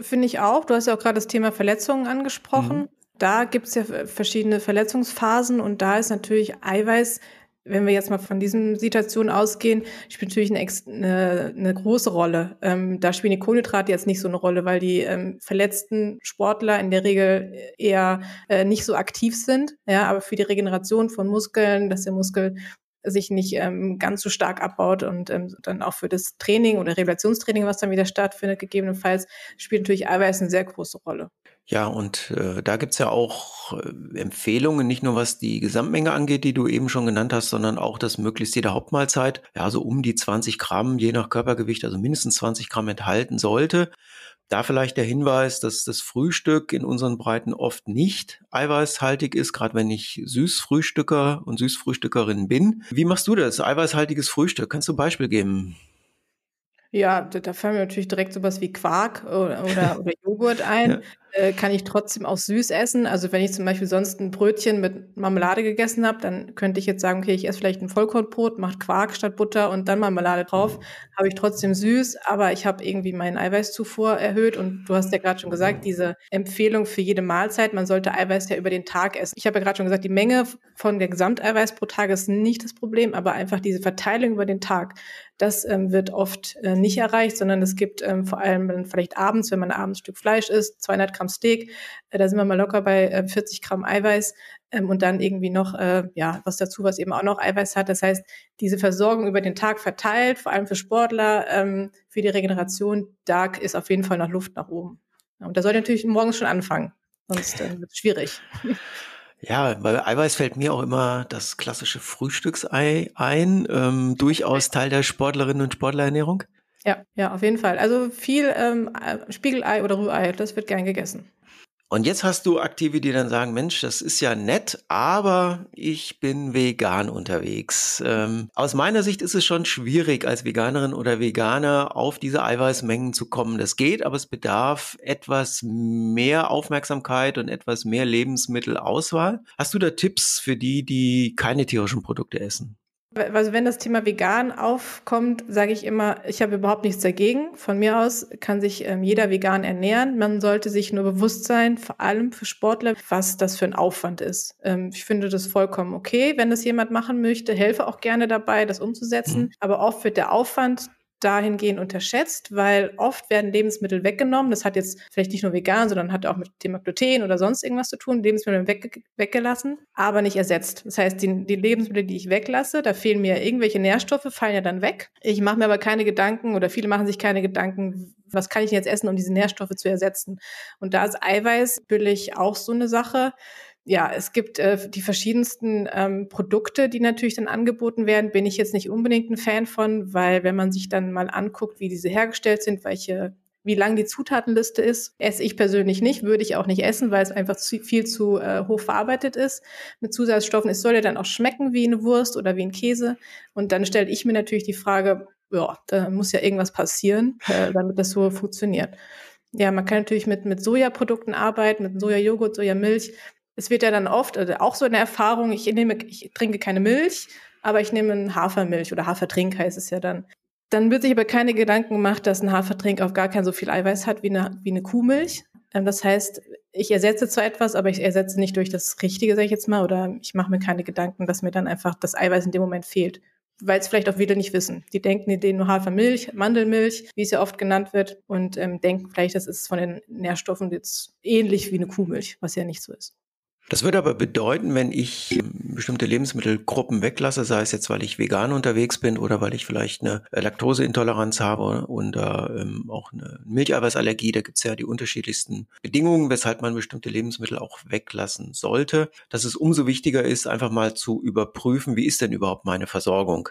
Speaker 2: Finde ich auch. Du hast ja auch gerade das Thema Verletzungen angesprochen. Mhm. Da gibt es ja verschiedene Verletzungsphasen und da ist natürlich Eiweiß wenn wir jetzt mal von diesen Situationen ausgehen, spielt natürlich eine, eine, eine große Rolle. Ähm, da spielen die Kohlenhydrate jetzt nicht so eine Rolle, weil die ähm, verletzten Sportler in der Regel eher äh, nicht so aktiv sind. Ja, aber für die Regeneration von Muskeln, dass der Muskel sich nicht ähm, ganz so stark abbaut und ähm, dann auch für das Training oder Revelationstraining, was dann wieder stattfindet, gegebenenfalls spielt natürlich Eiweiß eine sehr große Rolle.
Speaker 1: Ja, und äh, da gibt's ja auch äh, Empfehlungen, nicht nur was die Gesamtmenge angeht, die du eben schon genannt hast, sondern auch, dass möglichst jede Hauptmahlzeit, ja, so um die 20 Gramm, je nach Körpergewicht, also mindestens 20 Gramm enthalten sollte. Da vielleicht der Hinweis, dass das Frühstück in unseren Breiten oft nicht eiweißhaltig ist, gerade wenn ich Süßfrühstücker und Süßfrühstückerin bin. Wie machst du das? Eiweißhaltiges Frühstück? Kannst du ein Beispiel geben?
Speaker 2: Ja, da, fallen mir natürlich direkt sowas wie Quark oder, oder, oder Joghurt ein. Ja äh, kann ich trotzdem auch süß essen. Also wenn ich zum Beispiel sonst ein Brötchen mit Marmelade gegessen habe, dann könnte ich jetzt sagen, okay, ich esse vielleicht ein Vollkornbrot, mache Quark statt Butter und dann Marmelade drauf. Habe ich trotzdem süß, aber ich habe irgendwie meinen Eiweißzufuhr erhöht. Und du hast ja gerade schon gesagt, diese Empfehlung für jede Mahlzeit, man sollte Eiweiß ja über den Tag essen. Ich habe ja gerade schon gesagt, die Menge von der Gesamteiweiß pro Tag ist nicht das Problem, aber einfach diese Verteilung über den Tag. Das ähm, wird oft äh, nicht erreicht, sondern es gibt ähm, vor allem vielleicht abends, wenn man abends ein Stück Fleisch isst, 200 Gramm Steak, äh, da sind wir mal locker bei äh, 40 Gramm Eiweiß ähm, und dann irgendwie noch äh, ja was dazu, was eben auch noch Eiweiß hat. Das heißt, diese Versorgung über den Tag verteilt, vor allem für Sportler, ähm, für die Regeneration, da ist auf jeden Fall noch Luft nach oben. Und da sollte natürlich morgens schon anfangen, sonst äh, wird es schwierig.
Speaker 1: Ja, bei Eiweiß fällt mir auch immer das klassische Frühstücksei ein, ähm, durchaus Teil der Sportlerinnen und Sportlerernährung.
Speaker 2: Ja, ja, auf jeden Fall. Also viel ähm, Spiegelei oder Rührei, das wird gern gegessen.
Speaker 1: Und jetzt hast du Aktive, die dann sagen, Mensch, das ist ja nett, aber ich bin vegan unterwegs. Ähm, aus meiner Sicht ist es schon schwierig, als Veganerin oder Veganer auf diese Eiweißmengen zu kommen. Das geht, aber es bedarf etwas mehr Aufmerksamkeit und etwas mehr Lebensmittelauswahl. Hast du da Tipps für die, die keine tierischen Produkte essen?
Speaker 2: Also wenn das Thema vegan aufkommt, sage ich immer, ich habe überhaupt nichts dagegen. Von mir aus kann sich ähm, jeder vegan ernähren. Man sollte sich nur bewusst sein, vor allem für Sportler, was das für ein Aufwand ist. Ähm, ich finde das vollkommen okay, wenn das jemand machen möchte. Helfe auch gerne dabei, das umzusetzen. Mhm. Aber oft wird der Aufwand dahingehend unterschätzt, weil oft werden Lebensmittel weggenommen. Das hat jetzt vielleicht nicht nur vegan, sondern hat auch mit dem Gluten oder sonst irgendwas zu tun. Lebensmittel weg, weggelassen, aber nicht ersetzt. Das heißt, die, die, Lebensmittel, die ich weglasse, da fehlen mir irgendwelche Nährstoffe, fallen ja dann weg. Ich mache mir aber keine Gedanken oder viele machen sich keine Gedanken, was kann ich jetzt essen, um diese Nährstoffe zu ersetzen. Und da ist Eiweiß natürlich auch so eine Sache ja, es gibt äh, die verschiedensten ähm, Produkte, die natürlich dann angeboten werden. Bin ich jetzt nicht unbedingt ein Fan von, weil wenn man sich dann mal anguckt, wie diese hergestellt sind, welche wie lang die Zutatenliste ist, esse ich persönlich nicht, würde ich auch nicht essen, weil es einfach zu, viel zu äh, hoch verarbeitet ist mit Zusatzstoffen. Es soll ja dann auch schmecken wie eine Wurst oder wie ein Käse. Und dann stelle ich mir natürlich die Frage, ja, da muss ja irgendwas passieren, äh, damit das so funktioniert. Ja, man kann natürlich mit, mit Sojaprodukten arbeiten, mit Sojajoghurt, Sojamilch es wird ja dann oft, also auch so eine Erfahrung, ich nehme, ich trinke keine Milch, aber ich nehme Hafermilch oder Hafertrink heißt es ja dann. Dann wird sich aber keine Gedanken gemacht, dass ein Hafertrink auf gar kein so viel Eiweiß hat wie eine, wie eine Kuhmilch. Ähm, das heißt, ich ersetze zwar etwas, aber ich ersetze nicht durch das Richtige, sage ich jetzt mal, oder ich mache mir keine Gedanken, dass mir dann einfach das Eiweiß in dem Moment fehlt. Weil es vielleicht auch viele nicht wissen. Die denken, die denen nur Hafermilch, Mandelmilch, wie es ja oft genannt wird, und ähm, denken vielleicht, das ist von den Nährstoffen jetzt ähnlich wie eine Kuhmilch, was ja nicht so ist.
Speaker 1: Das würde aber bedeuten, wenn ich ähm, bestimmte Lebensmittelgruppen weglasse, sei es jetzt, weil ich vegan unterwegs bin oder weil ich vielleicht eine Laktoseintoleranz habe oder ähm, auch eine Milcheiweißallergie, da gibt es ja die unterschiedlichsten Bedingungen, weshalb man bestimmte Lebensmittel auch weglassen sollte, dass es umso wichtiger ist, einfach mal zu überprüfen, wie ist denn überhaupt meine Versorgung.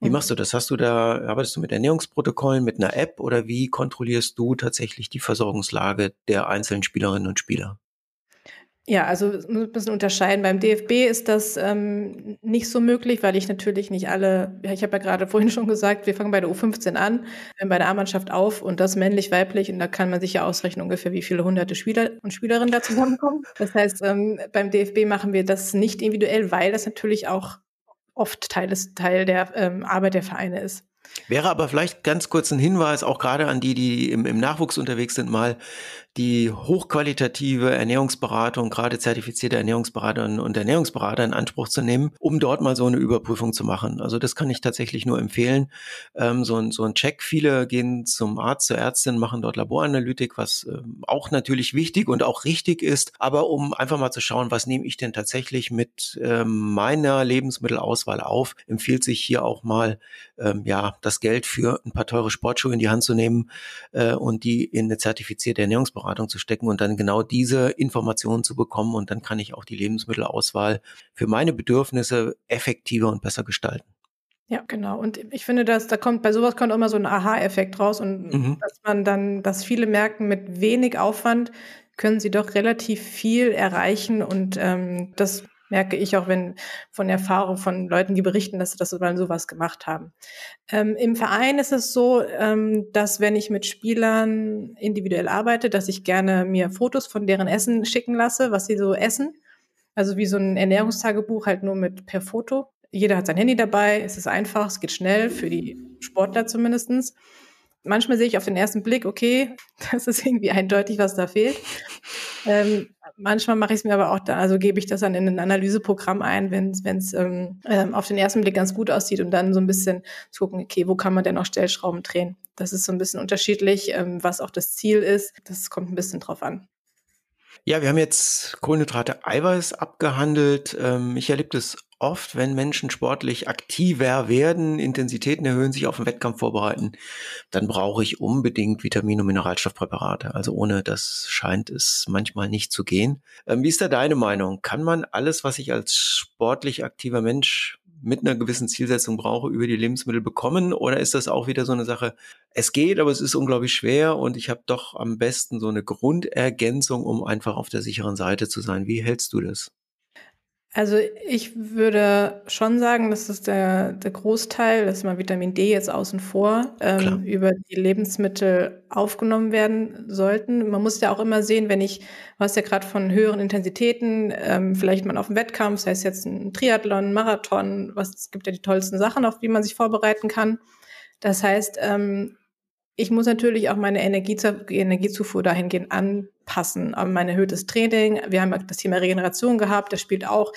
Speaker 1: Wie mhm. machst du das? Hast du da, arbeitest du mit Ernährungsprotokollen, mit einer App oder wie kontrollierst du tatsächlich die Versorgungslage der einzelnen Spielerinnen und Spieler?
Speaker 2: Ja, also ein bisschen unterscheiden. Beim DFB ist das ähm, nicht so möglich, weil ich natürlich nicht alle, ja, ich habe ja gerade vorhin schon gesagt, wir fangen bei der U15 an, bei der A-Mannschaft auf und das männlich-weiblich und da kann man sich ja ausrechnen ungefähr, wie viele hunderte Spieler und Spielerinnen da zusammenkommen. Das heißt, ähm, beim DFB machen wir das nicht individuell, weil das natürlich auch oft Teil, des, Teil der ähm, Arbeit der Vereine ist.
Speaker 1: Wäre aber vielleicht ganz kurz ein Hinweis, auch gerade an die, die im, im Nachwuchs unterwegs sind, mal die hochqualitative Ernährungsberatung, gerade zertifizierte Ernährungsberaterinnen und Ernährungsberater in Anspruch zu nehmen, um dort mal so eine Überprüfung zu machen. Also das kann ich tatsächlich nur empfehlen. Ähm, so, ein, so ein Check. Viele gehen zum Arzt, zur Ärztin, machen dort Laboranalytik, was ähm, auch natürlich wichtig und auch richtig ist. Aber um einfach mal zu schauen, was nehme ich denn tatsächlich mit ähm, meiner Lebensmittelauswahl auf, empfiehlt sich hier auch mal ähm, ja das Geld für ein paar teure Sportschuhe in die Hand zu nehmen äh, und die in eine zertifizierte Ernährungsberatung zu stecken und dann genau diese Informationen zu bekommen und dann kann ich auch die Lebensmittelauswahl für meine Bedürfnisse effektiver und besser gestalten.
Speaker 2: Ja, genau. Und ich finde, dass da kommt bei sowas kommt immer so ein Aha-Effekt raus und mhm. dass man dann, dass viele merken, mit wenig Aufwand können sie doch relativ viel erreichen und ähm, das merke ich auch, wenn von Erfahrung von Leuten, die berichten, dass sie das mal sowas gemacht haben. Ähm, Im Verein ist es so, ähm, dass wenn ich mit Spielern individuell arbeite, dass ich gerne mir Fotos von deren Essen schicken lasse, was sie so essen. Also wie so ein Ernährungstagebuch halt nur mit per Foto. Jeder hat sein Handy dabei, es ist einfach, es geht schnell, für die Sportler zumindestens. Manchmal sehe ich auf den ersten Blick, okay, das ist irgendwie eindeutig, was da fehlt. Ähm, manchmal mache ich es mir aber auch da, also gebe ich das dann in ein Analyseprogramm ein, wenn es ähm, ähm, auf den ersten Blick ganz gut aussieht und dann so ein bisschen zu gucken, okay, wo kann man denn noch Stellschrauben drehen? Das ist so ein bisschen unterschiedlich, ähm, was auch das Ziel ist. Das kommt ein bisschen drauf an.
Speaker 1: Ja, wir haben jetzt Kohlenhydrate, Eiweiß abgehandelt. Ähm, ich erlebe das oft, wenn Menschen sportlich aktiver werden, Intensitäten erhöhen, sich auf den Wettkampf vorbereiten, dann brauche ich unbedingt Vitamin- und Mineralstoffpräparate. Also ohne das scheint es manchmal nicht zu gehen. Ähm, wie ist da deine Meinung? Kann man alles, was ich als sportlich aktiver Mensch mit einer gewissen Zielsetzung brauche, über die Lebensmittel bekommen? Oder ist das auch wieder so eine Sache, es geht, aber es ist unglaublich schwer und ich habe doch am besten so eine Grundergänzung, um einfach auf der sicheren Seite zu sein. Wie hältst du das?
Speaker 2: Also ich würde schon sagen, dass das der, der Großteil, das ist mal Vitamin D jetzt außen vor, ähm, über die Lebensmittel aufgenommen werden sollten. Man muss ja auch immer sehen, wenn ich, du hast ja gerade von höheren Intensitäten, ähm, vielleicht mal auf dem Wettkampf, sei es jetzt ein Triathlon, Marathon, was es gibt ja die tollsten Sachen, auf die man sich vorbereiten kann. Das heißt, ähm, ich muss natürlich auch meine Energiezu Energiezufuhr dahingehend anpassen. Mein erhöhtes Training, wir haben das Thema Regeneration gehabt, das spielt auch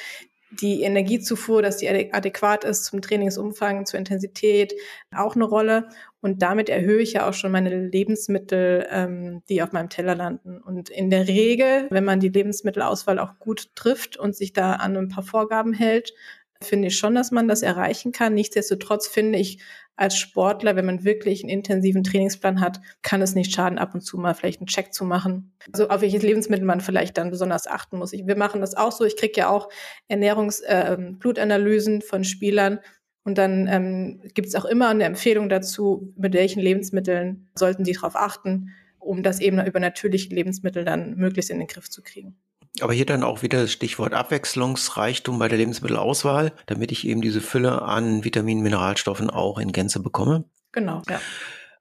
Speaker 2: die Energiezufuhr, dass die adäquat ist zum Trainingsumfang, zur Intensität, auch eine Rolle. Und damit erhöhe ich ja auch schon meine Lebensmittel, ähm, die auf meinem Teller landen. Und in der Regel, wenn man die Lebensmittelauswahl auch gut trifft und sich da an ein paar Vorgaben hält, finde ich schon, dass man das erreichen kann. Nichtsdestotrotz finde ich, als Sportler, wenn man wirklich einen intensiven Trainingsplan hat, kann es nicht schaden, ab und zu mal vielleicht einen Check zu machen. Also auf welches Lebensmittel man vielleicht dann besonders achten muss. wir machen das auch so. Ich kriege ja auch Ernährungsblutanalysen äh, von Spielern. Und dann ähm, gibt es auch immer eine Empfehlung dazu, mit welchen Lebensmitteln sollten sie darauf achten, um das eben über natürliche Lebensmittel dann möglichst in den Griff zu kriegen.
Speaker 1: Aber hier dann auch wieder das Stichwort Abwechslungsreichtum bei der Lebensmittelauswahl, damit ich eben diese Fülle an Vitaminen, Mineralstoffen auch in Gänze bekomme.
Speaker 2: Genau, ja.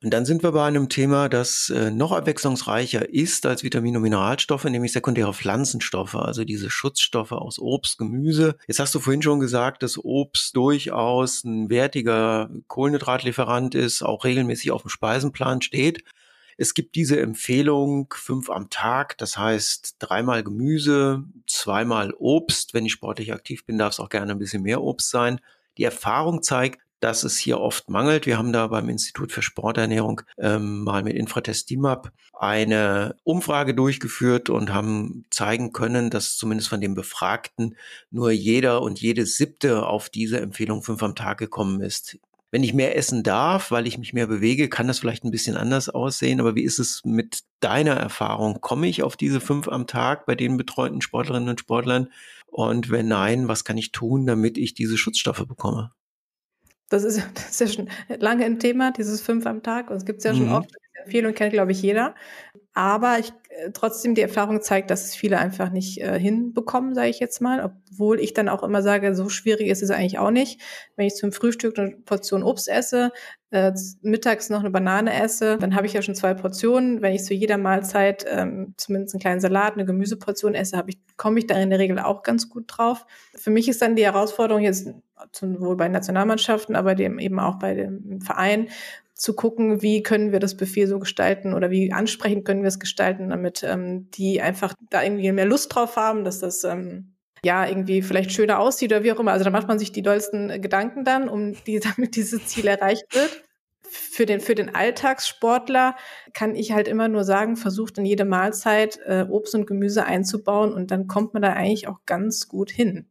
Speaker 1: Und dann sind wir bei einem Thema, das äh, noch abwechslungsreicher ist als Vitamine und Mineralstoffe, nämlich sekundäre Pflanzenstoffe, also diese Schutzstoffe aus Obst, Gemüse. Jetzt hast du vorhin schon gesagt, dass Obst durchaus ein wertiger Kohlenhydratlieferant ist, auch regelmäßig auf dem Speisenplan steht. Es gibt diese Empfehlung fünf am Tag, das heißt dreimal Gemüse, zweimal Obst. Wenn ich sportlich aktiv bin, darf es auch gerne ein bisschen mehr Obst sein. Die Erfahrung zeigt, dass es hier oft mangelt. Wir haben da beim Institut für Sporternährung ähm, mal mit Infratest DIMAP eine Umfrage durchgeführt und haben zeigen können, dass zumindest von den Befragten nur jeder und jede siebte auf diese Empfehlung fünf am Tag gekommen ist. Wenn ich mehr essen darf, weil ich mich mehr bewege, kann das vielleicht ein bisschen anders aussehen. Aber wie ist es mit deiner Erfahrung? Komme ich auf diese fünf am Tag bei den betreuten Sportlerinnen und Sportlern? Und wenn nein, was kann ich tun, damit ich diese Schutzstoffe bekomme?
Speaker 2: Das ist, das ist ja schon lange ein Thema, dieses fünf am Tag. Und es gibt es ja schon mhm. oft. Empfehlung kennt, glaube ich, jeder. Aber ich, äh, trotzdem die Erfahrung zeigt, dass es viele einfach nicht äh, hinbekommen, sage ich jetzt mal. Obwohl ich dann auch immer sage, so schwierig ist es eigentlich auch nicht. Wenn ich zum Frühstück eine Portion Obst esse, äh, mittags noch eine Banane esse, dann habe ich ja schon zwei Portionen. Wenn ich zu jeder Mahlzeit ähm, zumindest einen kleinen Salat, eine Gemüseportion esse, ich, komme ich da in der Regel auch ganz gut drauf. Für mich ist dann die Herausforderung jetzt sowohl bei Nationalmannschaften, aber dem eben auch bei dem Verein, zu gucken, wie können wir das Buffet so gestalten oder wie ansprechend können wir es gestalten, damit ähm, die einfach da irgendwie mehr Lust drauf haben, dass das ähm, ja irgendwie vielleicht schöner aussieht oder wie auch immer. Also da macht man sich die dollsten Gedanken dann, um die, damit dieses Ziel erreicht wird. Für den, für den Alltagssportler kann ich halt immer nur sagen, versucht in jede Mahlzeit äh, Obst und Gemüse einzubauen und dann kommt man da eigentlich auch ganz gut hin.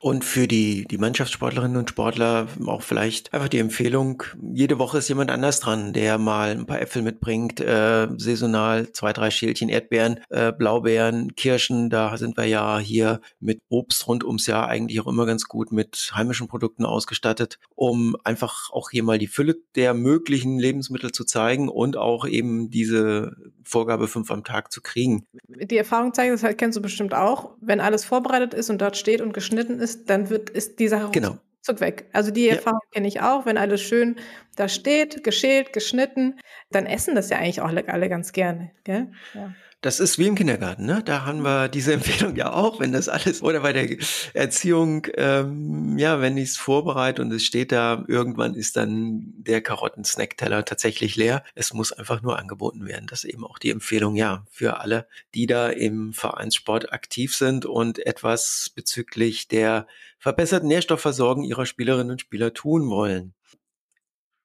Speaker 1: Und für die, die Mannschaftssportlerinnen und Sportler auch vielleicht einfach die Empfehlung, jede Woche ist jemand anders dran, der mal ein paar Äpfel mitbringt, äh, saisonal zwei, drei Schälchen Erdbeeren, äh, Blaubeeren, Kirschen, da sind wir ja hier mit Obst rund ums Jahr eigentlich auch immer ganz gut mit heimischen Produkten ausgestattet, um einfach auch hier mal die Fülle der möglichen Lebensmittel zu zeigen und auch eben diese Vorgabe fünf am Tag zu kriegen.
Speaker 2: Die Erfahrung zeigt, das kennst du bestimmt auch, wenn alles vorbereitet ist und dort steht und geschnitten ist, ist, dann wird, ist die Sache
Speaker 1: genau.
Speaker 2: ruckzuck weg. Also die Erfahrung ja. kenne ich auch, wenn alles schön da steht, geschält, geschnitten, dann essen das ja eigentlich auch alle ganz gerne. Gell? Ja.
Speaker 1: Das ist wie im Kindergarten, ne? Da haben wir diese Empfehlung ja auch, wenn das alles oder bei der Erziehung, ähm, ja, wenn ich es vorbereite und es steht da, irgendwann ist dann der Karotten-Snackteller tatsächlich leer. Es muss einfach nur angeboten werden. Das ist eben auch die Empfehlung, ja, für alle, die da im Vereinssport aktiv sind und etwas bezüglich der verbesserten Nährstoffversorgung ihrer Spielerinnen und Spieler tun wollen.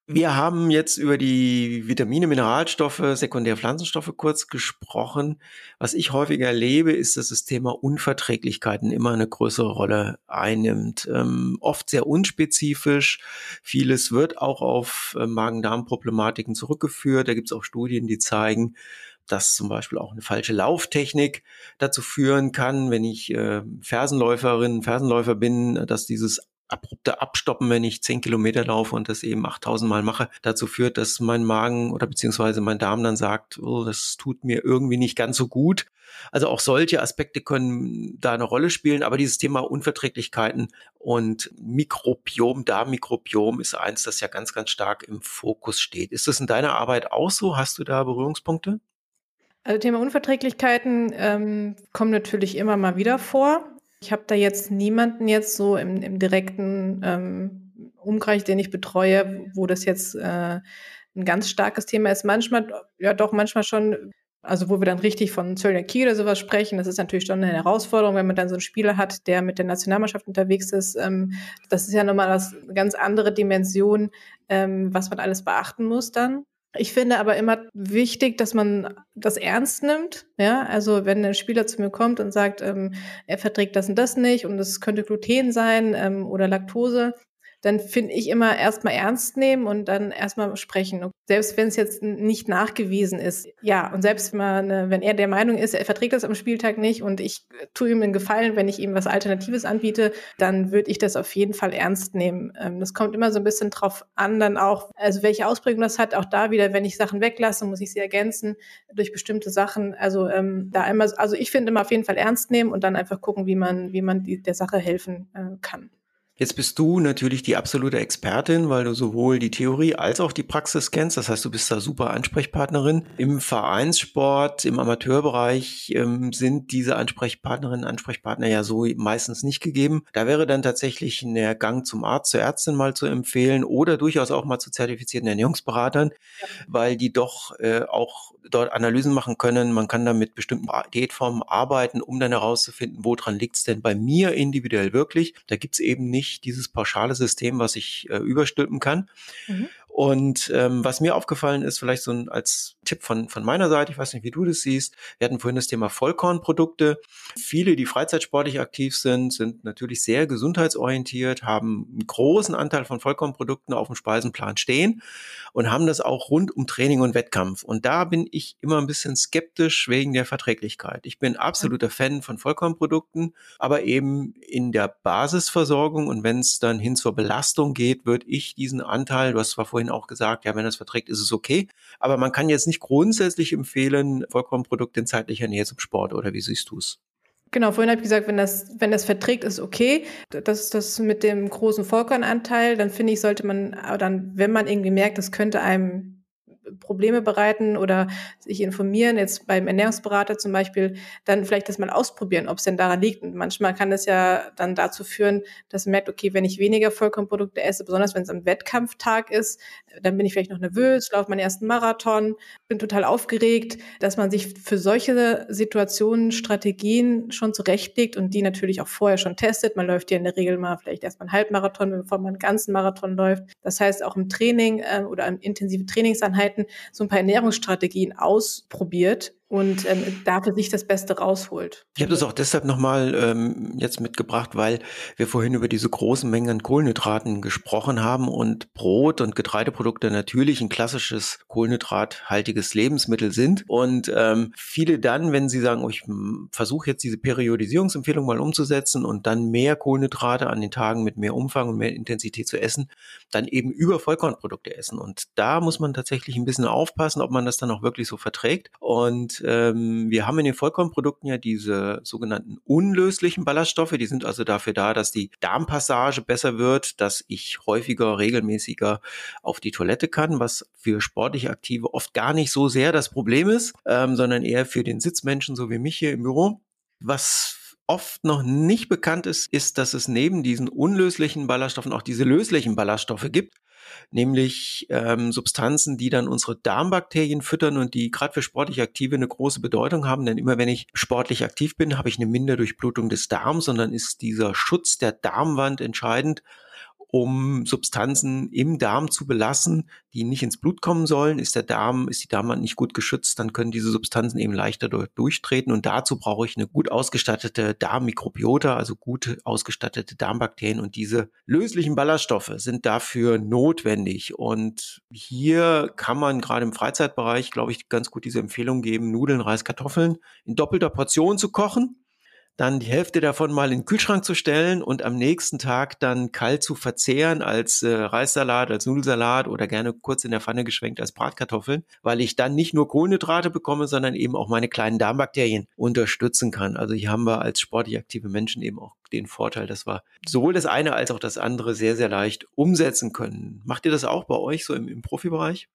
Speaker 1: Wir haben jetzt über die Vitamine, Mineralstoffe, Sekundärpflanzenstoffe kurz gesprochen. Was ich häufiger erlebe, ist, dass das Thema Unverträglichkeiten immer eine größere Rolle einnimmt. Ähm, oft sehr unspezifisch. Vieles wird auch auf äh, Magen-Darm-Problematiken zurückgeführt. Da gibt es auch Studien, die zeigen, dass zum Beispiel auch eine falsche Lauftechnik dazu führen kann, wenn ich äh, Fersenläuferin, Fersenläufer bin, dass dieses abrupte Abstoppen, wenn ich zehn Kilometer laufe und das eben 8000 Mal mache, dazu führt, dass mein Magen oder beziehungsweise mein Darm dann sagt, oh, das tut mir irgendwie nicht ganz so gut. Also auch solche Aspekte können da eine Rolle spielen, aber dieses Thema Unverträglichkeiten und Mikrobiom, Darmmikrobiom ist eins, das ja ganz, ganz stark im Fokus steht. Ist das in deiner Arbeit auch so? Hast du da Berührungspunkte?
Speaker 2: Also Thema Unverträglichkeiten ähm, kommen natürlich immer mal wieder vor. Ich habe da jetzt niemanden jetzt so im, im direkten ähm, Umkreis, den ich betreue, wo das jetzt äh, ein ganz starkes Thema ist. Manchmal, ja doch, manchmal schon, also wo wir dann richtig von Zöliakie oder sowas sprechen, das ist natürlich schon eine Herausforderung, wenn man dann so einen Spieler hat, der mit der Nationalmannschaft unterwegs ist. Ähm, das ist ja nochmal eine ganz andere Dimension, ähm, was man alles beachten muss dann. Ich finde aber immer wichtig, dass man das ernst nimmt. Ja, also wenn ein Spieler zu mir kommt und sagt, ähm, er verträgt das und das nicht und es könnte Gluten sein ähm, oder Laktose, dann finde ich immer erstmal ernst nehmen und dann erstmal sprechen. Selbst wenn es jetzt nicht nachgewiesen ist. Ja, und selbst wenn, man, wenn er der Meinung ist, er verträgt das am Spieltag nicht und ich tue ihm einen Gefallen, wenn ich ihm was Alternatives anbiete, dann würde ich das auf jeden Fall ernst nehmen. Ähm, das kommt immer so ein bisschen drauf an, dann auch, also welche Ausprägung das hat. Auch da wieder, wenn ich Sachen weglasse, muss ich sie ergänzen durch bestimmte Sachen. Also ähm, da einmal, also ich finde immer auf jeden Fall ernst nehmen und dann einfach gucken, wie man, wie man die, der Sache helfen äh, kann.
Speaker 1: Jetzt bist du natürlich die absolute Expertin, weil du sowohl die Theorie als auch die Praxis kennst. Das heißt, du bist da super Ansprechpartnerin. Im Vereinssport, im Amateurbereich ähm, sind diese Ansprechpartnerinnen, Ansprechpartner ja so meistens nicht gegeben. Da wäre dann tatsächlich ein Gang zum Arzt, zur Ärztin mal zu empfehlen oder durchaus auch mal zu zertifizierten Ernährungsberatern, ja. weil die doch äh, auch dort Analysen machen können. Man kann da mit bestimmten Diätformen arbeiten, um dann herauszufinden, woran liegt es denn bei mir individuell wirklich. Da gibt es eben nicht nicht dieses pauschale System, was ich äh, überstülpen kann. Mhm. Und ähm, was mir aufgefallen ist, vielleicht so ein, als Tipp von, von meiner Seite, ich weiß nicht, wie du das siehst, wir hatten vorhin das Thema Vollkornprodukte. Viele, die freizeitsportlich aktiv sind, sind natürlich sehr gesundheitsorientiert, haben einen großen Anteil von Vollkornprodukten auf dem Speisenplan stehen und haben das auch rund um Training und Wettkampf. Und da bin ich immer ein bisschen skeptisch wegen der Verträglichkeit. Ich bin absoluter Fan von Vollkornprodukten, aber eben in der Basisversorgung und wenn es dann hin zur Belastung geht, würde ich diesen Anteil, du hast zwar vorhin vorhin auch gesagt, ja, wenn das verträgt, ist es okay. Aber man kann jetzt nicht grundsätzlich empfehlen, Vollkornprodukte in zeitlicher Nähe zum Sport, oder wie siehst du es?
Speaker 2: Genau, vorhin habe ich gesagt, wenn das, wenn das verträgt, ist okay. Das ist das mit dem großen Vollkornanteil. Dann finde ich, sollte man dann, wenn man irgendwie merkt, das könnte einem Probleme bereiten oder sich informieren, jetzt beim Ernährungsberater zum Beispiel, dann vielleicht das mal ausprobieren, ob es denn daran liegt. Und manchmal kann es ja dann dazu führen, dass man merkt, okay, wenn ich weniger Vollkornprodukte esse, besonders wenn es am Wettkampftag ist, dann bin ich vielleicht noch nervös, laufe meinen ersten Marathon, bin total aufgeregt, dass man sich für solche Situationen Strategien schon zurechtlegt und die natürlich auch vorher schon testet. Man läuft ja in der Regel mal vielleicht erstmal einen Halbmarathon, bevor man einen ganzen Marathon läuft. Das heißt, auch im Training äh, oder im intensive Trainingseinheiten so ein paar Ernährungsstrategien ausprobiert und ähm, da sich das Beste rausholt.
Speaker 1: Ich habe das auch deshalb nochmal ähm, jetzt mitgebracht, weil wir vorhin über diese großen Mengen an Kohlenhydraten gesprochen haben und Brot und Getreideprodukte natürlich ein klassisches kohlenhydrathaltiges Lebensmittel sind. Und ähm, viele dann, wenn sie sagen, oh, ich versuche jetzt diese Periodisierungsempfehlung mal umzusetzen und dann mehr Kohlenhydrate an den Tagen mit mehr Umfang und mehr Intensität zu essen, dann eben über Vollkornprodukte essen. Und da muss man tatsächlich ein bisschen aufpassen, ob man das dann auch wirklich so verträgt. Und ähm, wir haben in den Vollkornprodukten ja diese sogenannten unlöslichen Ballaststoffe. Die sind also dafür da, dass die Darmpassage besser wird, dass ich häufiger, regelmäßiger auf die Toilette kann, was für sportlich Aktive oft gar nicht so sehr das Problem ist, ähm, sondern eher für den Sitzmenschen, so wie mich hier im Büro. Was oft noch nicht bekannt ist, ist, dass es neben diesen unlöslichen Ballaststoffen auch diese löslichen Ballaststoffe gibt nämlich ähm, Substanzen, die dann unsere Darmbakterien füttern und die gerade für sportlich Aktive eine große Bedeutung haben. Denn immer wenn ich sportlich aktiv bin, habe ich eine Minderdurchblutung des Darms und dann ist dieser Schutz der Darmwand entscheidend um Substanzen im Darm zu belassen, die nicht ins Blut kommen sollen. Ist der Darm, ist die Darmwand nicht gut geschützt, dann können diese Substanzen eben leichter durchtreten. Und dazu brauche ich eine gut ausgestattete Darmmikrobiota, also gut ausgestattete Darmbakterien. Und diese löslichen Ballaststoffe sind dafür notwendig. Und hier kann man gerade im Freizeitbereich, glaube ich, ganz gut diese Empfehlung geben, Nudeln, Reis, Kartoffeln in doppelter Portion zu kochen dann die Hälfte davon mal in den Kühlschrank zu stellen und am nächsten Tag dann kalt zu verzehren als äh, Reissalat, als Nudelsalat oder gerne kurz in der Pfanne geschwenkt als Bratkartoffeln, weil ich dann nicht nur Kohlenhydrate bekomme, sondern eben auch meine kleinen Darmbakterien unterstützen kann. Also hier haben wir als sportlich aktive Menschen eben auch den Vorteil, dass wir sowohl das eine als auch das andere sehr, sehr leicht umsetzen können. Macht ihr das auch bei euch so im, im Profibereich?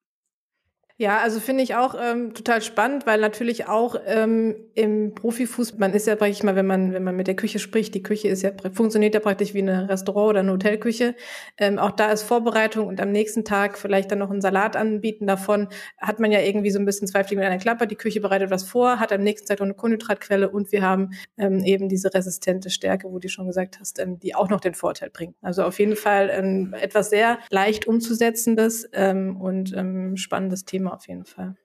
Speaker 2: Ja, also finde ich auch ähm, total spannend, weil natürlich auch ähm, im Profifußball, man ist ja praktisch mal, wenn man, wenn man mit der Küche spricht, die Küche ist ja, funktioniert ja praktisch wie eine Restaurant- oder eine Hotelküche. Ähm, auch da ist Vorbereitung und am nächsten Tag vielleicht dann noch einen Salat anbieten davon, hat man ja irgendwie so ein bisschen zwei mit einer Klappe. Die Küche bereitet was vor, hat am nächsten Tag noch eine Kohlenhydratquelle und wir haben ähm, eben diese resistente Stärke, wo du schon gesagt hast, ähm, die auch noch den Vorteil bringt. Also auf jeden Fall ähm, etwas sehr leicht umzusetzendes ähm, und ähm, spannendes Thema auf jeden Fall.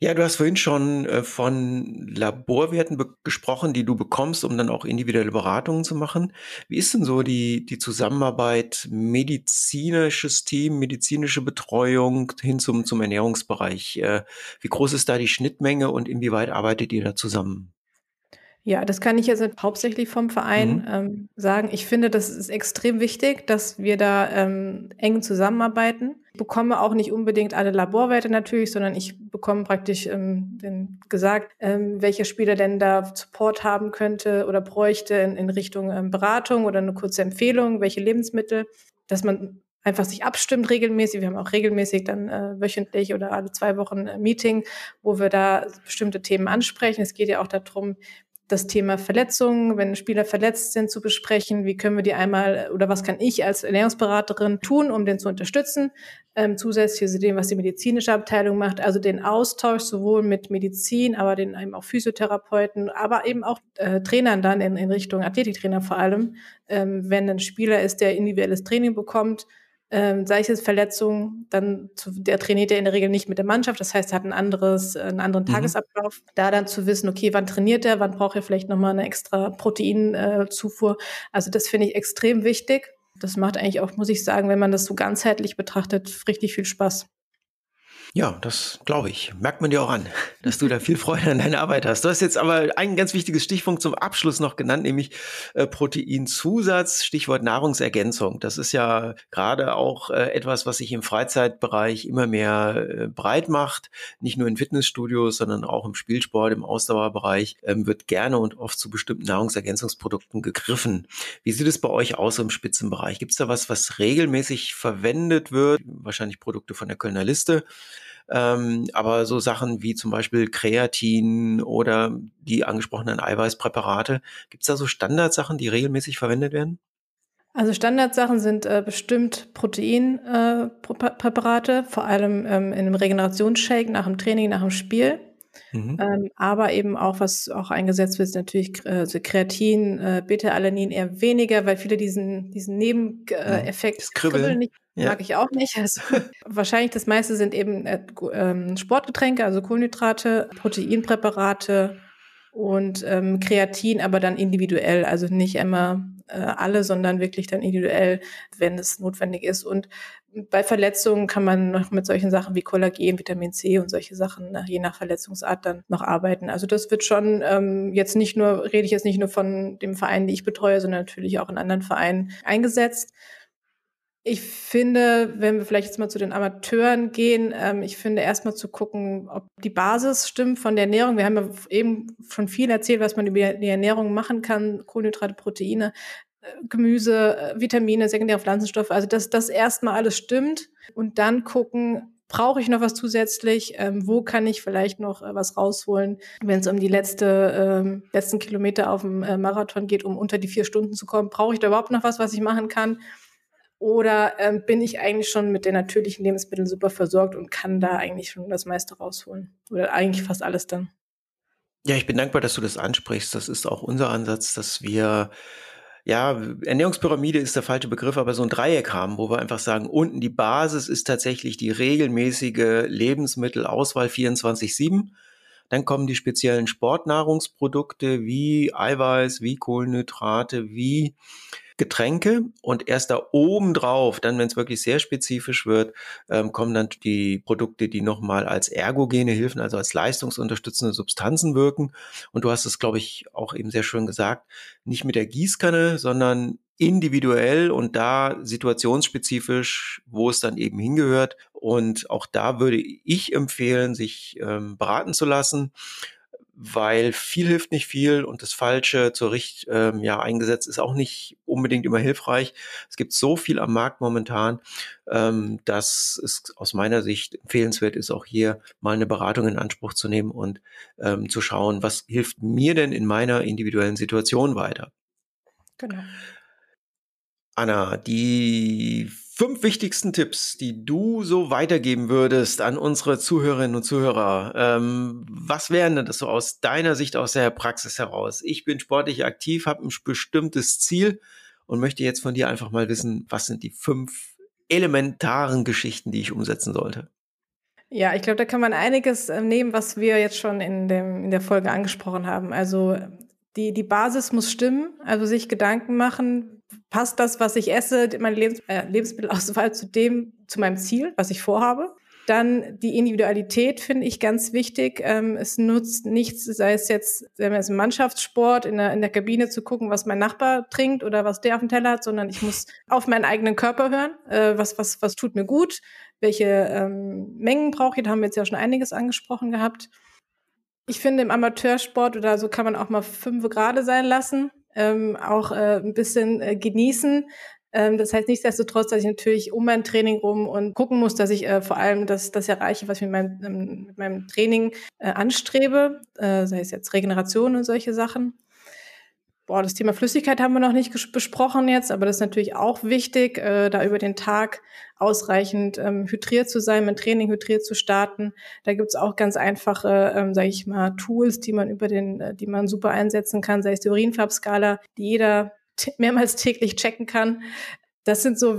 Speaker 1: Ja, du hast vorhin schon äh, von Laborwerten gesprochen, die du bekommst, um dann auch individuelle Beratungen zu machen. Wie ist denn so die, die Zusammenarbeit medizinisches Team, medizinische Betreuung hin zum, zum Ernährungsbereich? Äh, wie groß ist da die Schnittmenge und inwieweit arbeitet ihr da zusammen?
Speaker 2: Ja, das kann ich jetzt hauptsächlich vom Verein mhm. ähm, sagen. Ich finde, das ist extrem wichtig, dass wir da ähm, eng zusammenarbeiten. Ich bekomme auch nicht unbedingt alle Laborwerte natürlich, sondern ich bekomme praktisch ähm, den, gesagt, ähm, welcher Spieler denn da Support haben könnte oder bräuchte in, in Richtung ähm, Beratung oder eine kurze Empfehlung, welche Lebensmittel, dass man einfach sich abstimmt regelmäßig. Wir haben auch regelmäßig dann äh, wöchentlich oder alle zwei Wochen ein Meeting, wo wir da bestimmte Themen ansprechen. Es geht ja auch darum, das Thema Verletzungen, wenn Spieler verletzt sind, zu besprechen. Wie können wir die einmal oder was kann ich als Ernährungsberaterin tun, um den zu unterstützen? Ähm, zusätzlich zu dem, was die medizinische Abteilung macht, also den Austausch sowohl mit Medizin, aber den eben auch Physiotherapeuten, aber eben auch äh, Trainern dann in, in Richtung Athletiktrainer vor allem, ähm, wenn ein Spieler ist, der individuelles Training bekommt, ähm, sei es jetzt Verletzung, dann zu, der trainiert er in der Regel nicht mit der Mannschaft, das heißt, er hat ein anderes, einen anderen mhm. Tagesablauf. Da dann zu wissen, okay, wann trainiert er, wann braucht er vielleicht nochmal eine extra Proteinzufuhr. Äh, also das finde ich extrem wichtig. Das macht eigentlich auch, muss ich sagen, wenn man das so ganzheitlich betrachtet, richtig viel Spaß.
Speaker 1: Ja, das glaube ich. Merkt man dir auch an, dass du da viel Freude an deiner Arbeit hast. Du hast jetzt aber ein ganz wichtiges Stichpunkt zum Abschluss noch genannt, nämlich äh, Proteinzusatz, Stichwort Nahrungsergänzung. Das ist ja gerade auch äh, etwas, was sich im Freizeitbereich immer mehr äh, breit macht. Nicht nur in Fitnessstudios, sondern auch im Spielsport, im Ausdauerbereich ähm, wird gerne und oft zu bestimmten Nahrungsergänzungsprodukten gegriffen. Wie sieht es bei euch aus im Spitzenbereich? Gibt es da was, was regelmäßig verwendet wird? Wahrscheinlich Produkte von der Kölner Liste. Ähm, aber so Sachen wie zum Beispiel Kreatin oder die angesprochenen Eiweißpräparate, gibt es da so Standardsachen, die regelmäßig verwendet werden?
Speaker 2: Also Standardsachen sind äh, bestimmt Proteinpräparate, äh, vor allem ähm, in einem Regenerationsshake nach dem Training, nach dem Spiel. Mhm. Ähm, aber eben auch, was auch eingesetzt wird, ist natürlich äh, so Kreatin, äh, Beta-Alanin eher weniger, weil viele diesen, diesen Nebeneffekt äh, Kribbeln. Kribbeln nicht ja. Mag ich auch nicht. Also, wahrscheinlich das meiste sind eben äh, ähm, Sportgetränke, also Kohlenhydrate, Proteinpräparate und ähm, Kreatin, aber dann individuell, also nicht immer äh, alle, sondern wirklich dann individuell, wenn es notwendig ist. Und bei Verletzungen kann man noch mit solchen Sachen wie Kollagen, Vitamin C und solche Sachen ne, je nach Verletzungsart dann noch arbeiten. Also das wird schon ähm, jetzt nicht nur, rede ich jetzt nicht nur von dem Verein, die ich betreue, sondern natürlich auch in anderen Vereinen eingesetzt. Ich finde, wenn wir vielleicht jetzt mal zu den Amateuren gehen, ähm, ich finde erstmal zu gucken, ob die Basis stimmt von der Ernährung. Wir haben ja eben schon viel erzählt, was man über die Ernährung machen kann, Kohlenhydrate, Proteine, äh, Gemüse, äh, Vitamine, sekundäre Pflanzenstoffe. Also dass das erstmal alles stimmt und dann gucken, brauche ich noch was zusätzlich? Ähm, wo kann ich vielleicht noch äh, was rausholen, wenn es um die letzte, ähm, letzten Kilometer auf dem äh, Marathon geht, um unter die vier Stunden zu kommen? Brauche ich da überhaupt noch was, was ich machen kann? Oder ähm, bin ich eigentlich schon mit den natürlichen Lebensmitteln super versorgt und kann da eigentlich schon das meiste rausholen? Oder eigentlich fast alles dann?
Speaker 1: Ja, ich bin dankbar, dass du das ansprichst. Das ist auch unser Ansatz, dass wir ja, Ernährungspyramide ist der falsche Begriff, aber so ein Dreieck haben, wo wir einfach sagen, unten die Basis ist tatsächlich die regelmäßige Lebensmittelauswahl 24-7. Dann kommen die speziellen Sportnahrungsprodukte wie Eiweiß, wie Kohlenhydrate, wie Getränke und erst da oben drauf, dann wenn es wirklich sehr spezifisch wird, ähm, kommen dann die Produkte, die nochmal als ergogene Hilfen, also als leistungsunterstützende Substanzen wirken. Und du hast es, glaube ich, auch eben sehr schön gesagt, nicht mit der Gießkanne, sondern individuell und da situationsspezifisch, wo es dann eben hingehört. Und auch da würde ich empfehlen, sich ähm, beraten zu lassen weil viel hilft nicht viel und das Falsche zur Richt ähm, ja eingesetzt ist auch nicht unbedingt immer hilfreich. Es gibt so viel am Markt momentan, ähm, dass es aus meiner Sicht empfehlenswert ist, auch hier mal eine Beratung in Anspruch zu nehmen und ähm, zu schauen, was hilft mir denn in meiner individuellen Situation weiter. Genau. Anna, die fünf wichtigsten Tipps, die du so weitergeben würdest an unsere Zuhörerinnen und Zuhörer. Ähm, was wären denn das so aus deiner Sicht, aus der Praxis heraus? Ich bin sportlich aktiv, habe ein bestimmtes Ziel und möchte jetzt von dir einfach mal wissen, was sind die fünf elementaren Geschichten, die ich umsetzen sollte?
Speaker 2: Ja, ich glaube, da kann man einiges äh, nehmen, was wir jetzt schon in, dem, in der Folge angesprochen haben. Also die, die Basis muss stimmen, also sich Gedanken machen, passt das, was ich esse, meine Lebens äh, Lebensmittelauswahl zu dem, zu meinem Ziel, was ich vorhabe. Dann die Individualität finde ich ganz wichtig. Ähm, es nutzt nichts, sei es jetzt, wenn wir jetzt im Mannschaftssport in der, in der Kabine zu gucken, was mein Nachbar trinkt oder was der auf dem Teller hat, sondern ich muss auf meinen eigenen Körper hören. Äh, was, was, was tut mir gut? Welche ähm, Mengen brauche ich? Da haben wir jetzt ja schon einiges angesprochen gehabt. Ich finde, im Amateursport oder so kann man auch mal fünf gerade sein lassen, ähm, auch äh, ein bisschen äh, genießen. Ähm, das heißt nichtsdestotrotz, dass ich natürlich um mein Training rum und gucken muss, dass ich äh, vor allem das, das erreiche, was ich mit meinem, ähm, mit meinem Training äh, anstrebe, äh, sei es jetzt Regeneration und solche Sachen. Boah, das Thema Flüssigkeit haben wir noch nicht besprochen jetzt, aber das ist natürlich auch wichtig, äh, da über den Tag ausreichend ähm, hydriert zu sein, mit Training hydriert zu starten. Da gibt's auch ganz einfache, ähm, sage ich mal, Tools, die man über den, äh, die man super einsetzen kann, sei es die Urinfarbskala, die jeder mehrmals täglich checken kann. das sind so,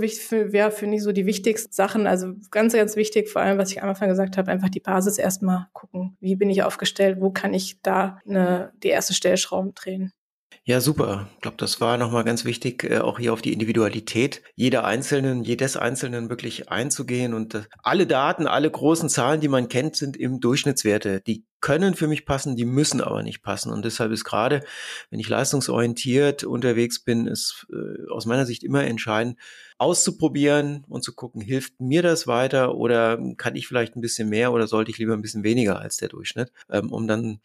Speaker 2: ja, finde ich, so die wichtigsten Sachen. Also ganz, ganz wichtig, vor allem, was ich am Anfang gesagt habe, einfach die Basis erstmal gucken. Wie bin ich aufgestellt? Wo kann ich da eine, die erste Stellschrauben drehen?
Speaker 1: Ja, super. Ich glaube, das war nochmal ganz wichtig, äh, auch hier auf die Individualität jeder Einzelnen, jedes Einzelnen wirklich einzugehen. Und äh, alle Daten, alle großen Zahlen, die man kennt, sind im Durchschnittswerte. Die können für mich passen, die müssen aber nicht passen. Und deshalb ist gerade, wenn ich leistungsorientiert unterwegs bin, ist äh, aus meiner Sicht immer entscheidend, auszuprobieren und zu gucken, hilft mir das weiter oder kann ich vielleicht ein bisschen mehr oder sollte ich lieber ein bisschen weniger als der Durchschnitt, ähm, um dann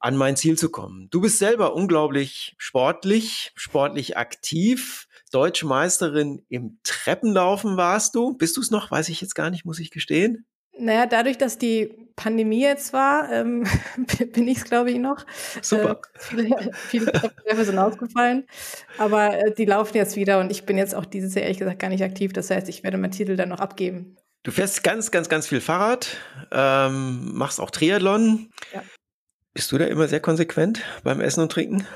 Speaker 1: an mein Ziel zu kommen. Du bist selber unglaublich sportlich, sportlich aktiv. Deutsche Meisterin im Treppenlaufen warst du. Bist du es noch? Weiß ich jetzt gar nicht, muss ich gestehen.
Speaker 2: Naja, dadurch, dass die Pandemie jetzt war, ähm, bin ich es, glaube ich, noch.
Speaker 1: Super.
Speaker 2: Äh, viele viele Treppenläufe sind ausgefallen. Aber äh, die laufen jetzt wieder und ich bin jetzt auch dieses Jahr ehrlich gesagt gar nicht aktiv. Das heißt, ich werde meinen Titel dann noch abgeben.
Speaker 1: Du fährst ganz, ganz, ganz viel Fahrrad, ähm, machst auch Triathlon. Ja. Bist du da immer sehr konsequent beim Essen und Trinken?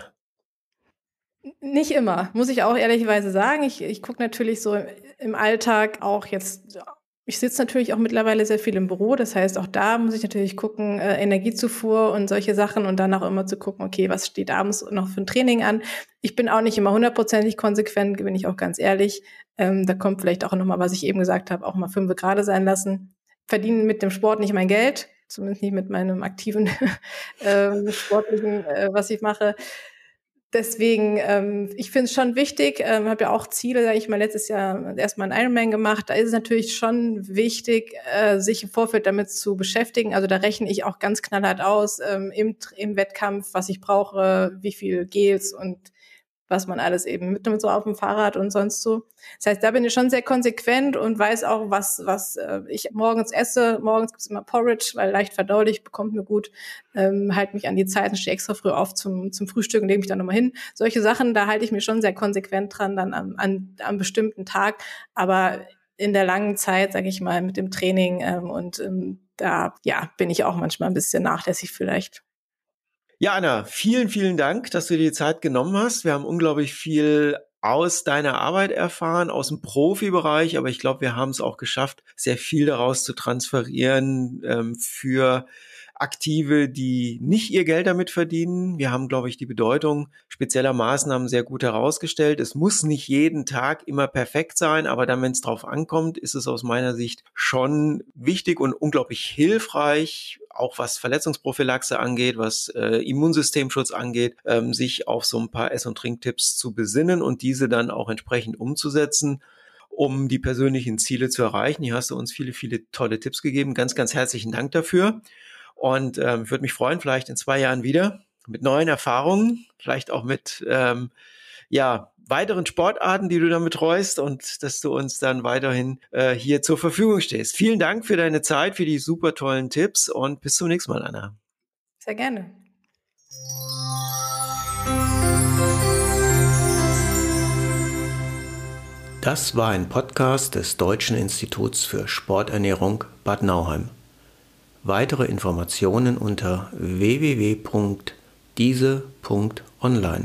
Speaker 2: Nicht immer, muss ich auch ehrlicherweise sagen. Ich, ich gucke natürlich so im Alltag auch jetzt, ich sitze natürlich auch mittlerweile sehr viel im Büro, das heißt, auch da muss ich natürlich gucken, äh, Energiezufuhr und solche Sachen und dann auch immer zu gucken, okay, was steht abends noch für ein Training an. Ich bin auch nicht immer hundertprozentig konsequent, bin ich auch ganz ehrlich. Ähm, da kommt vielleicht auch nochmal, was ich eben gesagt habe, auch mal fünf gerade sein lassen. Verdienen mit dem Sport nicht mein Geld, zumindest nicht mit meinem aktiven äh, sportlichen, äh, was ich mache. Deswegen, ähm, ich finde es schon wichtig, ähm, habe ja auch Ziele, sage ich mal, letztes Jahr erstmal einen Ironman gemacht. Da ist es natürlich schon wichtig, äh, sich im Vorfeld damit zu beschäftigen. Also da rechne ich auch ganz knallhart aus ähm, im, im Wettkampf, was ich brauche, wie viel Gels und was man alles eben mitnimmt, so auf dem Fahrrad und sonst so. Das heißt, da bin ich schon sehr konsequent und weiß auch, was, was äh, ich morgens esse. Morgens gibt's immer Porridge, weil leicht verdaulich, bekommt mir gut. Ähm, halte mich an die Zeiten, stehe extra früh auf zum, zum Frühstück und lege mich dann nochmal hin. Solche Sachen, da halte ich mich schon sehr konsequent dran, dann am, an, am bestimmten Tag. Aber in der langen Zeit, sage ich mal, mit dem Training ähm, und ähm, da ja, bin ich auch manchmal ein bisschen nachlässig vielleicht.
Speaker 1: Ja, Anna, vielen, vielen Dank, dass du dir die Zeit genommen hast. Wir haben unglaublich viel aus deiner Arbeit erfahren, aus dem Profibereich, aber ich glaube, wir haben es auch geschafft, sehr viel daraus zu transferieren ähm, für Aktive, die nicht ihr Geld damit verdienen. Wir haben, glaube ich, die Bedeutung spezieller Maßnahmen sehr gut herausgestellt. Es muss nicht jeden Tag immer perfekt sein, aber dann, wenn es drauf ankommt, ist es aus meiner Sicht schon wichtig und unglaublich hilfreich, auch was Verletzungsprophylaxe angeht, was äh, Immunsystemschutz angeht, ähm, sich auf so ein paar Ess- und Trinktipps zu besinnen und diese dann auch entsprechend umzusetzen um die persönlichen Ziele zu erreichen. Hier hast du uns viele, viele tolle Tipps gegeben. Ganz, ganz herzlichen Dank dafür. Und ähm, ich würde mich freuen, vielleicht in zwei Jahren wieder mit neuen Erfahrungen, vielleicht auch mit ähm, ja, weiteren Sportarten, die du dann betreust und dass du uns dann weiterhin äh, hier zur Verfügung stehst. Vielen Dank für deine Zeit, für die super tollen Tipps und bis zum nächsten Mal, Anna.
Speaker 2: Sehr gerne.
Speaker 1: Das war ein Podcast des Deutschen Instituts für Sporternährung Bad Nauheim. Weitere Informationen unter www.diese.online.